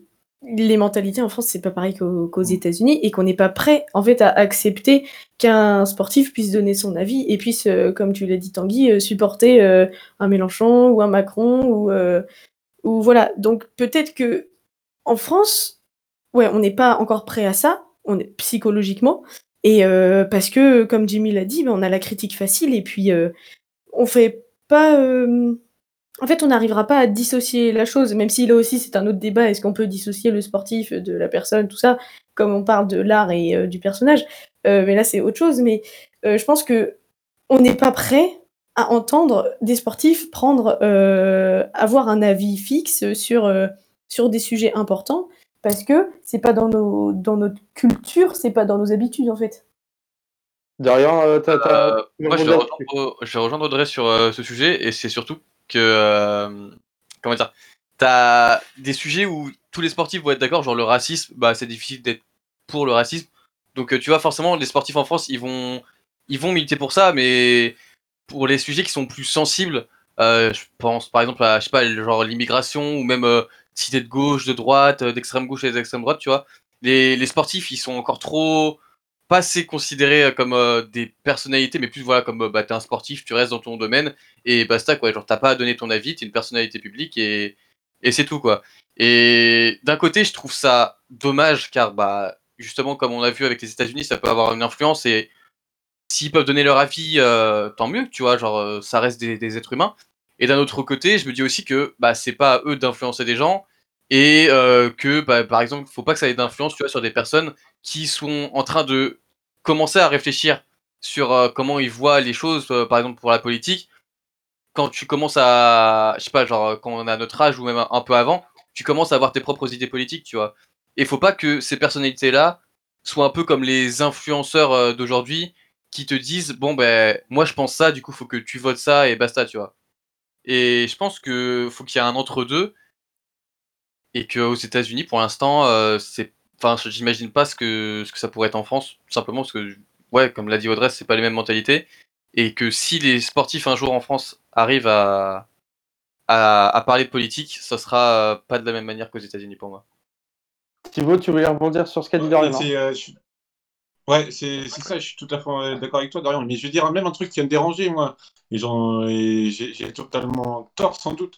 les mentalités en France, c'est pas pareil qu'aux qu'aux États-Unis et qu'on n'est pas prêt en fait à accepter qu'un sportif puisse donner son avis et puisse, euh, comme tu l'as dit Tanguy, euh, supporter euh, un Mélenchon ou un Macron ou, ou voilà. Donc peut-être que en France, ouais, on n'est pas encore prêt à ça, on est psychologiquement et parce que comme Jimmy l'a dit, bah, on a la critique facile et puis on fait pas. En fait, on n'arrivera pas à dissocier la chose, même si là aussi c'est un autre débat. Est-ce qu'on peut dissocier le sportif de la personne, tout ça, comme on parle de l'art et euh, du personnage. Euh, mais là, c'est autre chose. Mais euh, je pense que on n'est pas prêt à entendre des sportifs prendre, euh, avoir un avis fixe sur euh, sur des sujets importants, parce que c'est pas dans nos dans notre culture, c'est pas dans nos habitudes en fait. Euh, Euh, veux moi, je vais, rejoindre, je vais rejoindre Audrey sur euh, ce sujet, et c'est surtout que. euh, comment dire T'as des sujets où tous les sportifs vont être d'accord, genre le racisme, bah c'est difficile d'être pour le racisme. Donc euh, tu vois, forcément, les sportifs en France, ils vont, ils vont militer pour ça, mais pour les sujets qui sont plus sensibles, euh, je pense par exemple à, je sais pas, genre l'immigration, ou même euh, si t'es de gauche, de droite, d'extrême gauche et d'extrême droite, tu vois, les, les sportifs, ils sont encore trop pas assez considérés comme euh, des personnalités, mais plus voilà comme euh, bah, t'es un sportif, tu restes dans ton domaine et basta quoi. Genre t'as pas à donner ton avis, t'es une personnalité publique et, et c'est tout quoi. Et d'un côté, je trouve ça dommage car bah justement comme on a vu avec les États-Unis, ça peut avoir une influence et s'ils peuvent donner leur avis, euh, tant mieux, tu vois. Genre euh, ça reste des, des êtres humains. Et d'un autre côté, je me dis aussi que bah c'est pas à eux d'influencer des gens et euh, que bah, par exemple, faut pas que ça ait d'influence, sur des personnes qui sont en train de commencer à réfléchir sur euh, comment ils voient les choses, euh, par exemple pour la politique. Quand tu commences à, je sais pas, genre quand on a notre âge ou même un, peu avant, tu commences à avoir tes propres idées politiques, tu vois. Et faut pas que ces personnalités-là soient un peu comme les influenceurs d'aujourd'hui qui te disent bon ben moi je pense ça, du coup faut que tu votes ça et basta, tu vois. Et je pense que faut qu'il y ait un entre-deux et qu'aux États-Unis, pour l'instant, euh, c'est, enfin, j'imagine pas ce que ce que ça pourrait être en France, tout simplement parce que, ouais, comme l'a dit Audrey, c'est pas les mêmes mentalités, et que si les sportifs un jour en France arrivent à à, à parler de politique, ça sera euh, pas de la même manière qu'aux États-Unis pour moi. Thibaut, tu voulais rebondir sur ce qu'a dit Dorian euh, je suis- Ouais, c'est c'est ça, je suis tout à fait d'accord avec toi, Dorian. Mais je veux dire, même un truc qui va me déranger, moi. Et j'ai totalement tort, sans doute.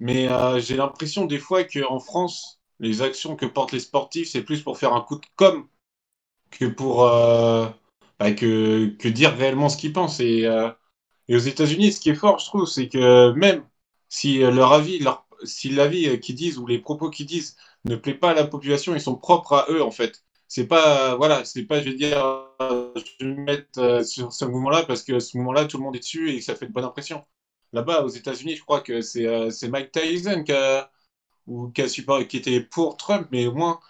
Mais euh, j'ai l'impression, des fois, qu'en France, les actions que portent les sportifs, c'est plus pour faire un coup de com' que pour euh, bah, que, dire réellement ce qu'ils pensent. Et, euh, et aux États-Unis, ce qui est fort, je trouve, c'est que même si leur avis, si l'avis qu'ils disent ou les propos qu'ils disent ne plaît pas à la population, ils sont propres à eux, en fait. C'est pas, voilà, c'est pas, je vais dire, je vais me mettre sur ce mouvement-là parce que ce mouvement-là, tout le monde est dessus et ça fait de bonne impression. Là-bas, aux États-Unis, je crois que c'est euh, c'est Mike Tyson qui a, ou qui a était pour Trump, mais au moins,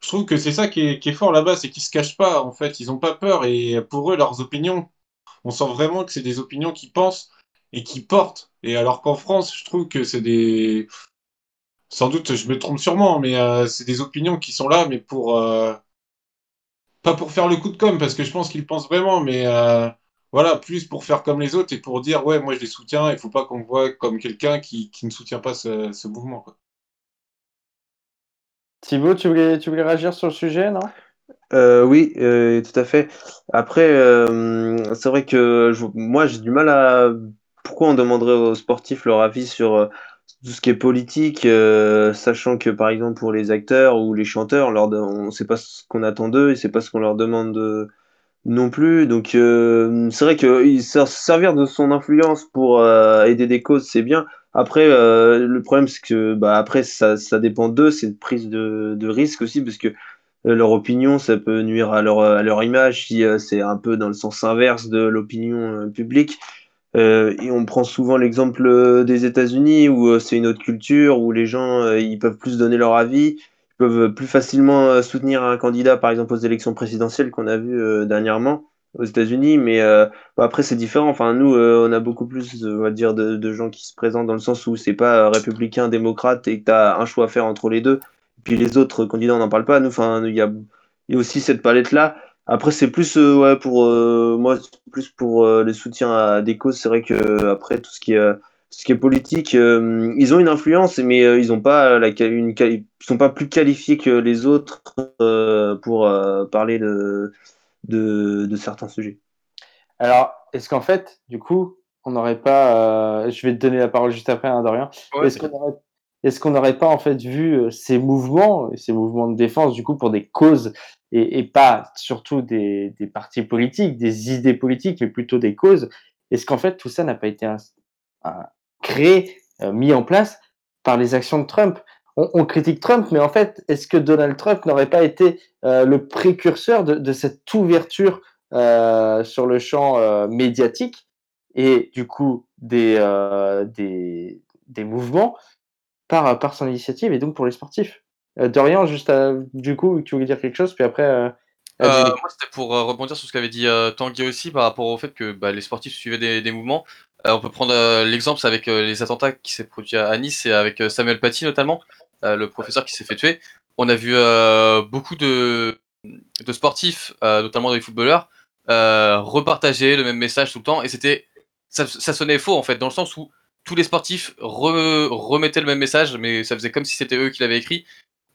je trouve que c'est ça qui est, fort là-bas, c'est qu'ils se cachent pas, en fait, ils ont pas peur et pour eux, leurs opinions, on sent vraiment que c'est des opinions qu'ils pensent et qui portent. Et alors qu'en France, je trouve que c'est des, sans doute, je me trompe sûrement, mais euh, c'est des opinions qui sont là, mais pour euh, pas pour faire le coup de com', parce que je pense qu'ils pensent vraiment, mais voilà, plus pour faire comme les autres et pour dire ouais, moi je les soutiens. Il faut pas qu'on me voit comme quelqu'un qui, qui ne soutient pas ce, ce mouvement. Quoi. Thibaut, tu voulais, tu voulais réagir sur le sujet, non? Euh, oui, euh, tout à fait. Après, euh, c'est vrai que je- moi, j'ai du mal à... Pourquoi on demanderait aux sportifs leur avis sur tout ce qui est politique, euh, sachant que, par exemple, pour les acteurs ou les chanteurs, on ne sait pas ce qu'on attend d'eux, et c'est pas ce qu'on leur demande de- non plus. Donc, euh, c'est vrai que servir de son influence pour euh, aider des causes, c'est bien. Après, euh, le problème, c'est que bah, après, ça, ça dépend d'eux, c'est une prise de, de risque aussi, parce que leur opinion, ça peut nuire à leur, à leur image si c'est un peu dans le sens inverse de l'opinion publique. Et on prend souvent l'exemple des États-Unis où c'est une autre culture, où les gens ils peuvent plus donner leur avis, peuvent plus facilement euh, soutenir un candidat, par exemple aux élections présidentielles qu'on a vu euh, dernièrement aux États-Unis. Mais euh, après c'est différent. Enfin nous, on a beaucoup plus, on va dire, de, gens qui se présentent dans le sens où c'est pas républicain, démocrate et que tu as un choix à faire entre les deux. Puis les autres candidats, on n'en parle pas. Nous, enfin, il y a, aussi cette palette-là. Après, c'est plus pour moi, plus pour les soutiens à des causes. C'est vrai que après tout ce qui est ce qui est politique, euh, ils ont une influence, mais euh, ils ont pas la quali- une quali- ils sont pas plus qualifiés que les autres euh, pour euh, parler de, de de certains sujets. Alors, est-ce qu'en fait, du coup, on n'aurait pas. euh, je vais te donner la parole juste après, hein, Dorian. Ouais, est-ce qu'on aurait, est-ce qu'on n'aurait pas en fait vu ces mouvements, ces mouvements de défense, du coup, pour des causes et, et pas surtout des, des partis politiques, des idées politiques, mais plutôt des causes? Est-ce qu'en fait tout ça n'a pas été un- un- créé, euh, mis en place par les actions de Trump on, on critique Trump, mais en fait, est-ce que Donald Trump n'aurait pas été euh, le précurseur de, de cette ouverture euh, sur le champ médiatique et du coup des, des, des mouvements par, par son initiative et donc pour les sportifs? Dorian, juste à- du coup, tu voulais dire quelque chose, puis après. euh, moi, c'était pour euh, rebondir sur ce qu'avait dit euh, Tanguy aussi par rapport au fait que bah, les sportifs suivaient des, des mouvements. Euh, on peut prendre euh, l'exemple avec euh, les attentats qui s'est produit à, Nice et avec Samuel Paty notamment, le professeur qui s'est fait tuer. On a vu beaucoup de, sportifs, notamment des footballeurs, repartager le même message tout le temps et c'était ça, ça sonnait faux en fait dans le sens où tous les sportifs re- remettaient le même message mais ça faisait comme si c'était eux qui l'avaient écrit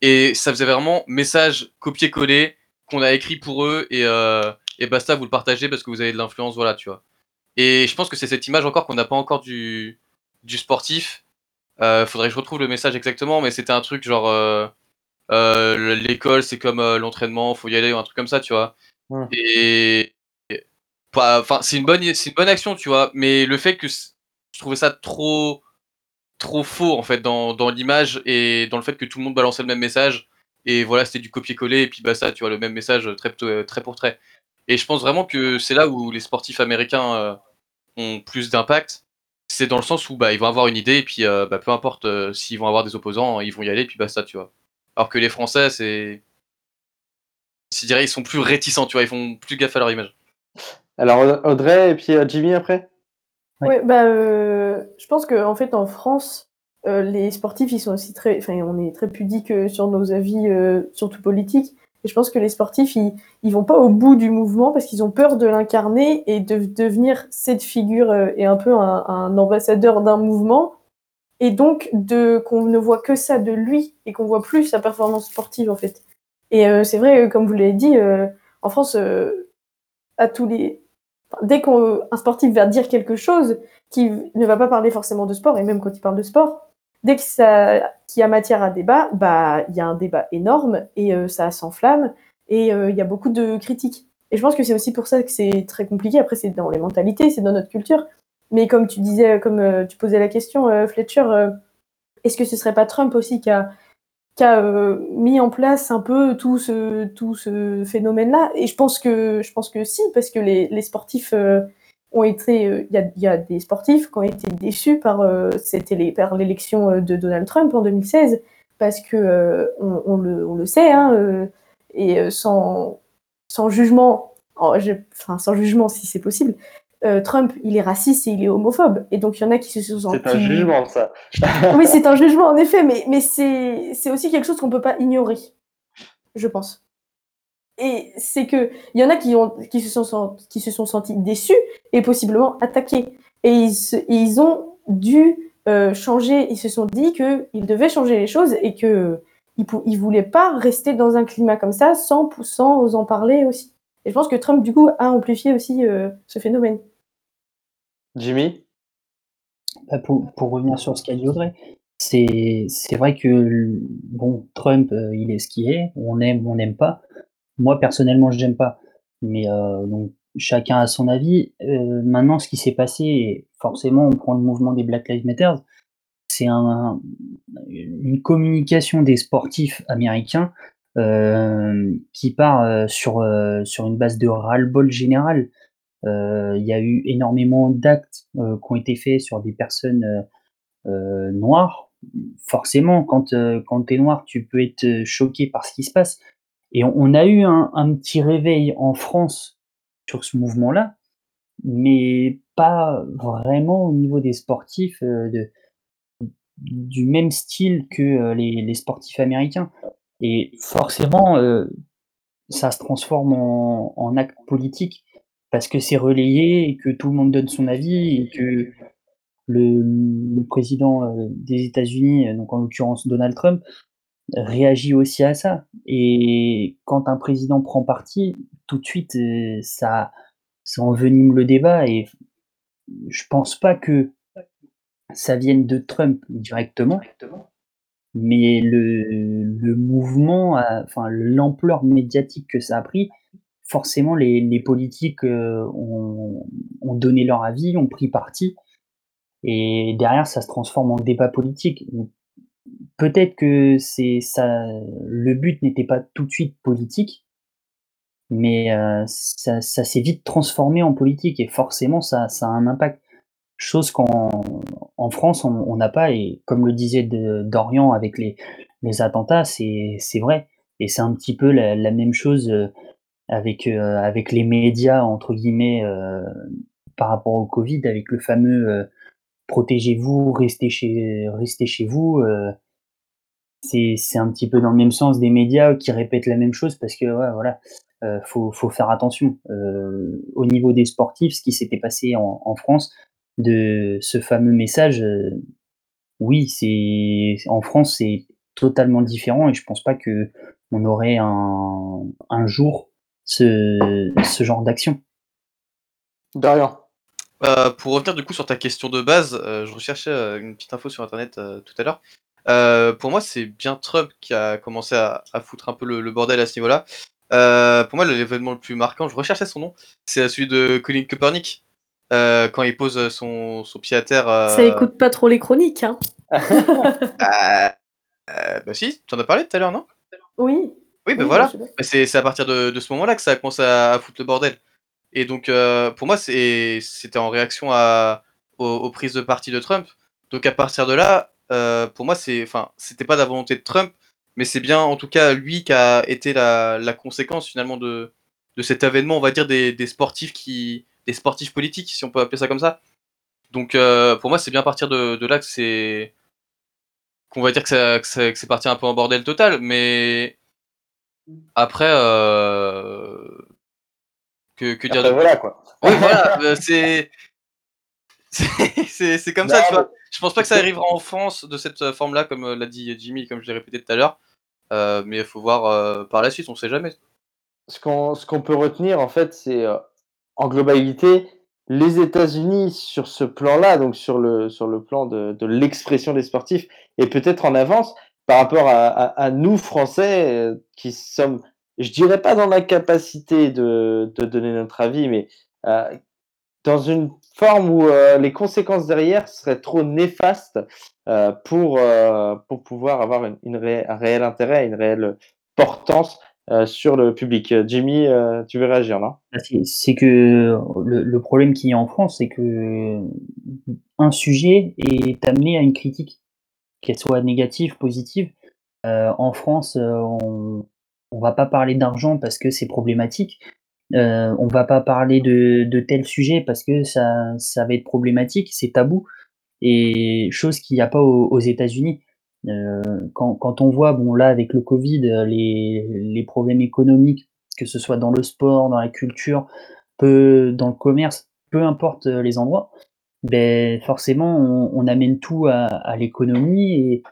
et ça faisait vraiment message copier-coller qu'on a écrit pour eux et, et basta, vous le partagez parce que vous avez de l'influence, voilà, tu vois. Et je pense que c'est cette image encore qu'on n'a pas encore du, du sportif. Euh, faudrait que je retrouve le message exactement, mais c'était un truc genre euh, euh, l'école c'est comme l'entraînement, faut y aller ou un truc comme ça, tu vois. Ouais. Et enfin c'est une bonne c'est une bonne action, tu vois, mais le fait que je trouvais ça trop trop faux en fait dans, dans l'image et dans le fait que tout le monde balançait le même message et voilà c'était du copier-coller et puis bah ça tu vois le même message très très pour trait. Et je pense vraiment que c'est là où les sportifs américains euh, ont plus d'impact. C'est dans le sens où bah, ils vont avoir une idée et puis euh, bah, peu importe euh, s'ils vont avoir des opposants, ils vont y aller et puis basta, tu vois. Alors que les Français, c'est. Je dirais, ils sont plus réticents, tu vois, ils font plus gaffe à leur image. Alors Audrey et puis Jimmy après? Ouais, bah, euh, je pense qu'en en fait, en France, euh, les sportifs, ils sont aussi très, enfin, on est très pudiques sur nos avis, euh, surtout politiques. Et je pense que les sportifs, ils, ils vont pas au bout du mouvement parce qu'ils ont peur de l'incarner et de devenir cette figure euh, et un peu un, ambassadeur d'un mouvement. Et donc, de, qu'on ne voit que ça de lui et qu'on voit plus sa performance sportive, en fait. Et euh, c'est vrai, euh, comme vous l'avez dit, en France, à tous les, dès qu'un sportif va dire quelque chose qui ne va pas parler forcément de sport, et même quand il parle de sport, dès qu'il y a matière à débat, bah il y a un débat énorme et euh, ça s'enflamme et euh, il y a beaucoup de critiques. Et je pense que c'est aussi pour ça que c'est très compliqué. Après, c'est dans les mentalités, c'est dans notre culture. Mais comme tu disais, comme euh, tu posais la question, Fletcher, est-ce que ce serait pas Trump aussi qui a mis en place un peu tout ce, tout ce phénomène-là? Et je pense que, je pense que si, parce que les, sportifs ont été. euh, Il y, a, il y a des sportifs qui ont été déçus par, euh, par l'élection euh, de Donald Trump en 2016, parce que on, on le, on le sait, hein, et sans, sans jugement, oh, je- enfin sans jugement si c'est possible. euh, Trump, il est raciste et il est homophobe. Et donc, il y en a qui se sont C'est un jugement ça. oui, c'est un jugement en effet, mais, mais c'est aussi quelque chose qu'on peut pas ignorer, je pense. Et c'est que il y en a qui, ont, qui, se sont, sent- qui se sont sentis déçus et possiblement attaqués. Et ils, se- ils ont dû euh, changer, ils se sont dit qu'ils devaient changer les choses et qu'ils ne voulaient pas rester dans un climat comme ça sans, sans en parler aussi. Et je pense que Trump, du coup, a amplifié aussi euh, ce phénomène. Jimmy? Bah, pour, pour revenir sur ce qu'a dit Audrey, c'est c'est vrai que bon, Trump, euh, il est ce qu'il est, on aime, on n'aime pas. Moi, personnellement, je n'aime pas. Mais euh, donc, chacun a son avis. Euh, maintenant, ce qui s'est passé, forcément, on prend le mouvement des Black Lives Matter, c'est un, une communication des sportifs américains euh, qui part sur, sur une base de ras-le-bol général. Il y a eu énormément d'actes qui ont été faits sur des personnes noires. Forcément, quand, quand tu es noir, tu peux être choqué par ce qui se passe. Et on, a eu un, petit réveil en France sur ce mouvement-là, mais pas vraiment au niveau des sportifs euh, du même style que euh, les, sportifs américains. Et forcément, euh, ça se transforme en, acte politique parce que c'est relayé et que tout le monde donne son avis et que le, le président des États-Unis, donc en l'occurrence Donald Trump, réagit aussi à ça. Et quand un président prend parti, tout de suite, euh, ça, ça envenime le débat. Et je pense pas que ça vienne de Trump directement, mais le, le mouvement, enfin l'ampleur médiatique que ça a pris, forcément les, les politiques euh, ont, ont donné leur avis, ont pris parti, et derrière ça se transforme en débat politique. Peut-être que c'est ça, le but n'était pas tout de suite politique, mais euh, ça, ça s'est vite transformé en politique et forcément ça, ça a un impact. Chose qu'en en France on n'a pas et comme le disait Dorian avec les, les attentats, c'est c'est vrai et c'est un petit peu la, la même chose euh, avec euh, avec les médias entre guillemets euh, par rapport au Covid avec le fameux euh, protégez-vous, restez chez restez chez vous. euh, c'est c'est un petit peu dans le même sens des médias qui répètent la même chose parce que ouais, voilà, euh, faut, faut faire attention. Euh, au niveau des sportifs, ce qui s'était passé en, en France, de ce fameux message, euh, oui, c'est en France, c'est totalement différent et je pense pas que on aurait un, un jour ce, ce genre d'action. D'ailleurs. Euh, pour revenir du coup sur ta question de base, euh, je recherchais euh, une petite info sur internet euh, tout à l'heure. Euh, pour moi, c'est bien Trump qui a commencé à, à foutre un peu le, le bordel à ce niveau-là. Euh, pour moi, l'événement le plus marquant, je recherchais son nom, c'est celui de Colin Kaepernick. euh, quand il pose son, son pied à terre. euh, Ça écoute pas trop les chroniques, hein. euh, euh, bah si, tu en as parlé tout à l'heure, non? Oui. Oui, ben Oui, voilà. Bah, c'est à partir de, de ce moment-là que ça a commencé à, à foutre le bordel. Et donc, euh, pour moi, c'était en réaction à, aux, aux prises de parti de Trump. Donc, à partir de là, euh, pour moi, c'est, enfin, c'était pas la volonté de Trump, mais c'est bien, en tout cas, lui qui a été la, la conséquence finalement de, de cet événement, on va dire, des, des sportifs qui, des sportifs politiques, si on peut appeler ça comme ça. Donc, euh, pour moi, c'est bien à partir de, de là que c'est, qu'on va dire que, ça- que ça- que c'est parti un peu en bordel total, mais après, euh... que, que dire Après, de voilà, quoi. Oui, voilà, c'est. C'est c'est- c'est comme ça, tu vois. mais- Je pense pas que ça arrivera en France de cette euh, forme-là, comme euh, l'a dit Jimmy, comme je l'ai répété tout à l'heure. Euh, mais il faut voir euh, par la suite, on sait jamais. Ce qu'on peut retenir, en fait, c'est euh, en globalité, les États-Unis sur ce plan-là, donc sur le, sur le plan de, l'expression des sportifs, et peut-être en avance par rapport à, nous, Français, euh, qui sommes, je dirais pas dans la capacité de, donner notre avis, mais euh, dans une forme où euh, les conséquences derrière seraient trop néfastes euh, pour, euh, pour pouvoir avoir une, un réel intérêt, une réelle portance sur le public. Jimmy, tu veux réagir, non Bah, C'est que le, le problème qu'il y a en France, c'est que un sujet est amené à une critique, qu'elle soit négative, positive. En France, on on va pas parler d'argent parce que c'est problématique. Euh, on va pas parler de, tel sujet parce que ça, ça va être problématique, c'est tabou. Et chose qu'il n'y a pas aux, États-Unis. Euh, quand, quand on voit, bon là avec le Covid, les, les problèmes économiques, que ce soit dans le sport, dans la culture, peu dans le commerce, peu importe euh, les endroits, ben forcément on, amène tout à, à l'économie et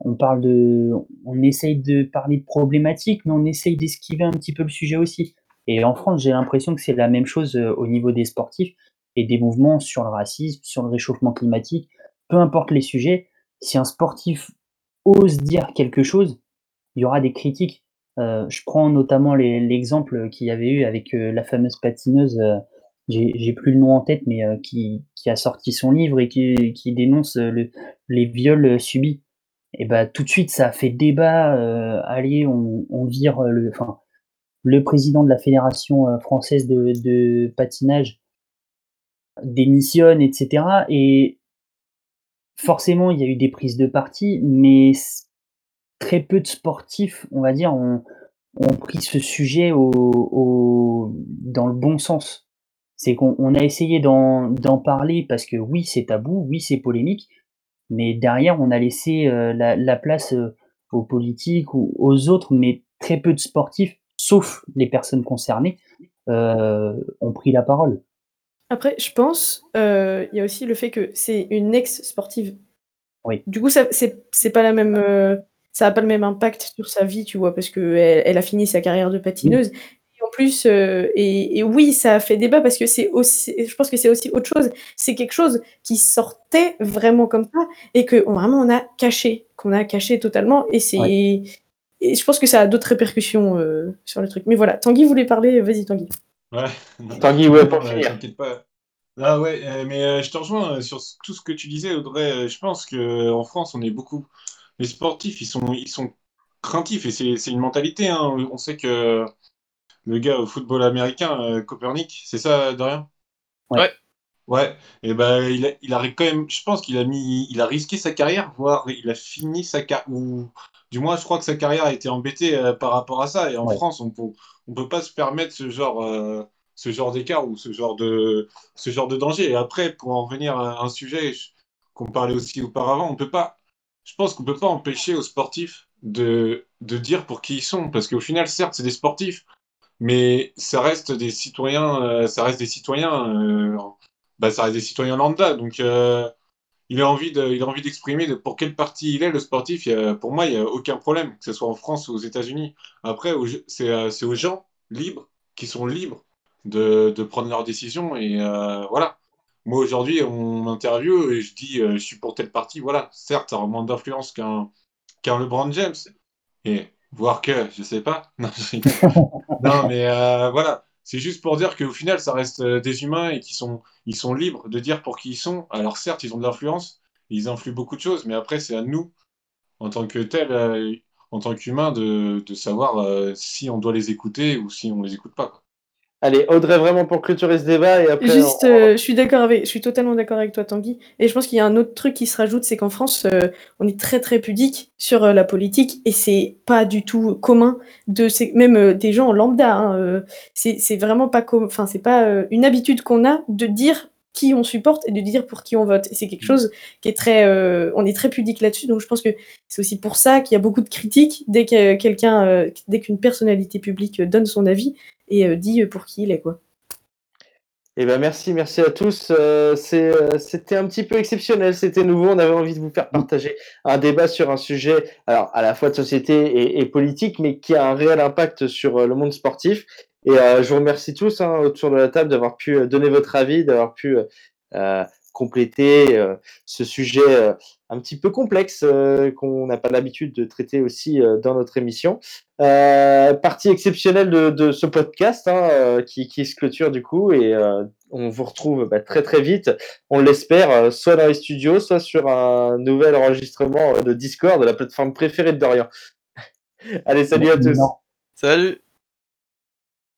on parle de, on essaye de parler de problématiques, mais on essaye d'esquiver un petit peu le sujet aussi. Et en France, j'ai l'impression que c'est la même chose euh, au niveau des sportifs et des mouvements sur le racisme, sur le réchauffement climatique, peu importe les sujets. Si un sportif ose dire quelque chose, il y aura des critiques. Euh, je prends notamment l'exemple qu'il y avait eu avec euh, la fameuse patineuse, j'ai plus le nom en tête, mais qui, a sorti son livre et qui, dénonce le- les viols subis. Et bah tout de suite, ça a fait débat. allez, on, vire le, le président de la fédération euh, française de, patinage démissionne, etc. Et forcément, il y a eu des prises de parti, mais très peu de sportifs, on va dire, ont, pris ce sujet au, dans le bon sens. C'est qu'on on a essayé d'en parler parce que oui, c'est tabou, oui, c'est polémique, mais derrière, on a laissé euh, la, la place euh, aux politiques ou aux autres, mais très peu de sportifs, sauf les personnes concernées, euh, ont pris la parole. Après, je pense, euh, il y a aussi le fait que c'est une ex-sportive. Oui. Du coup, ça, c'est, c'est pas la même, euh, ça a pas le même impact sur sa vie, tu vois, parce que elle, a fini sa carrière de patineuse. Et en plus, et, et oui, ça a fait débat parce que c'est aussi, je pense que c'est aussi autre chose. C'est quelque chose qui sortait vraiment comme ça et que on- vraiment on a caché, qu'on a caché totalement. Et c'est, Ouais. Et je pense que ça a d'autres répercussions euh, sur le truc. Mais voilà, Tanguy voulait parler, vas-y Tanguy. Ouais. Tanguy, ouais, pour Non, euh, finir. T'inquiète pas. Ah ouais, euh, mais euh, je te rejoins euh, sur tout ce que tu disais, Audrey. Euh, Je pense que en France, on est beaucoup. Les sportifs, ils sont, ils sont craintifs et c'est c'est une mentalité. hein. On sait que le gars au football américain, euh, Copernic, c'est ça, Dorian? Ouais. Ouais, et ben il a, il a quand même, je pense qu'il a mis, il a risqué sa carrière, voire il a fini sa carrière, ou du moins je crois que sa carrière a été embêtée euh, par rapport à ça. Et en Ouais. France, on peut, on peut pas se permettre ce genre, euh, ce genre d'écart ou ce genre de, ce genre de danger. Et après, pour en revenir à un sujet je- qu'on parlait aussi auparavant, on peut pas, je pense qu'on peut pas empêcher aux sportifs de, de dire pour qui ils sont, parce qu'au final, certes, c'est des sportifs, mais ça reste des citoyens, euh, ça reste des citoyens, bah, ça reste des citoyens lambda. Donc, euh, il a envie de, il a envie d'exprimer de pour quel parti il est, le sportif. pour moi, il n'y a aucun problème, que ce soit en France ou aux États-Unis. Après, c'est euh, c'est aux gens libres qui sont libres de, de prendre leurs décisions. Et euh, voilà. Moi, aujourd'hui, on m'interviewe et je dis je suis pour tel parti. Voilà. Certes, ça a moins d'influence qu'un qu'un LeBron James. Et voire que, je sais pas. Non, mais voilà. C'est juste pour dire qu'au final, ça reste euh, des humains et qu'ils sont, ils sont libres de dire pour qui ils sont. Alors certes, ils ont de l'influence, ils influent beaucoup de choses, mais après, c'est à nous, en tant que tel, euh, en tant qu'humains, de, savoir euh, si on doit les écouter ou si on les écoute pas. Allez, Audrey, vraiment pour clôturer ce débat et après. Juste, on- euh, je suis d'accord avec, je suis totalement d'accord avec toi, Tanguy. Et je pense qu'il y a un autre truc qui se rajoute, c'est qu'en France, euh, on est très très pudique sur euh, la politique et c'est pas du tout commun de, même euh, des gens lambda. hein, euh, c'est c'est vraiment pas com- enfin c'est pas une habitude qu'on a de dire qui on supporte et de dire pour qui on vote. Et c'est quelque chose qui est très, euh, on est très pudique là-dessus. Donc je pense que c'est aussi pour ça qu'il y a beaucoup de critiques dès que quelqu'un, euh, dès qu'une personnalité publique donne son avis et euh, dit pour qui il est quoi. Eh ben merci, merci à tous. Euh, euh, c'était un petit peu exceptionnel, c'était nouveau. On avait envie de vous faire partager un débat sur un sujet, alors à la fois de société et, et politique, mais qui a un réel impact sur euh, le monde sportif. Et euh, je vous remercie tous hein, autour de la table d'avoir pu euh, donner votre avis, d'avoir pu euh, euh, compléter euh, ce sujet euh, un petit peu complexe euh, qu'on n'a pas l'habitude de traiter aussi euh, dans notre émission. Euh, partie exceptionnelle de, de ce podcast hein, euh, qui, qui se clôture du coup et euh, on vous retrouve bah, très très vite, on l'espère, euh, soit dans les studios, soit sur un nouvel enregistrement de Discord, de la plateforme préférée de Dorian. Allez, salut à tous. Salut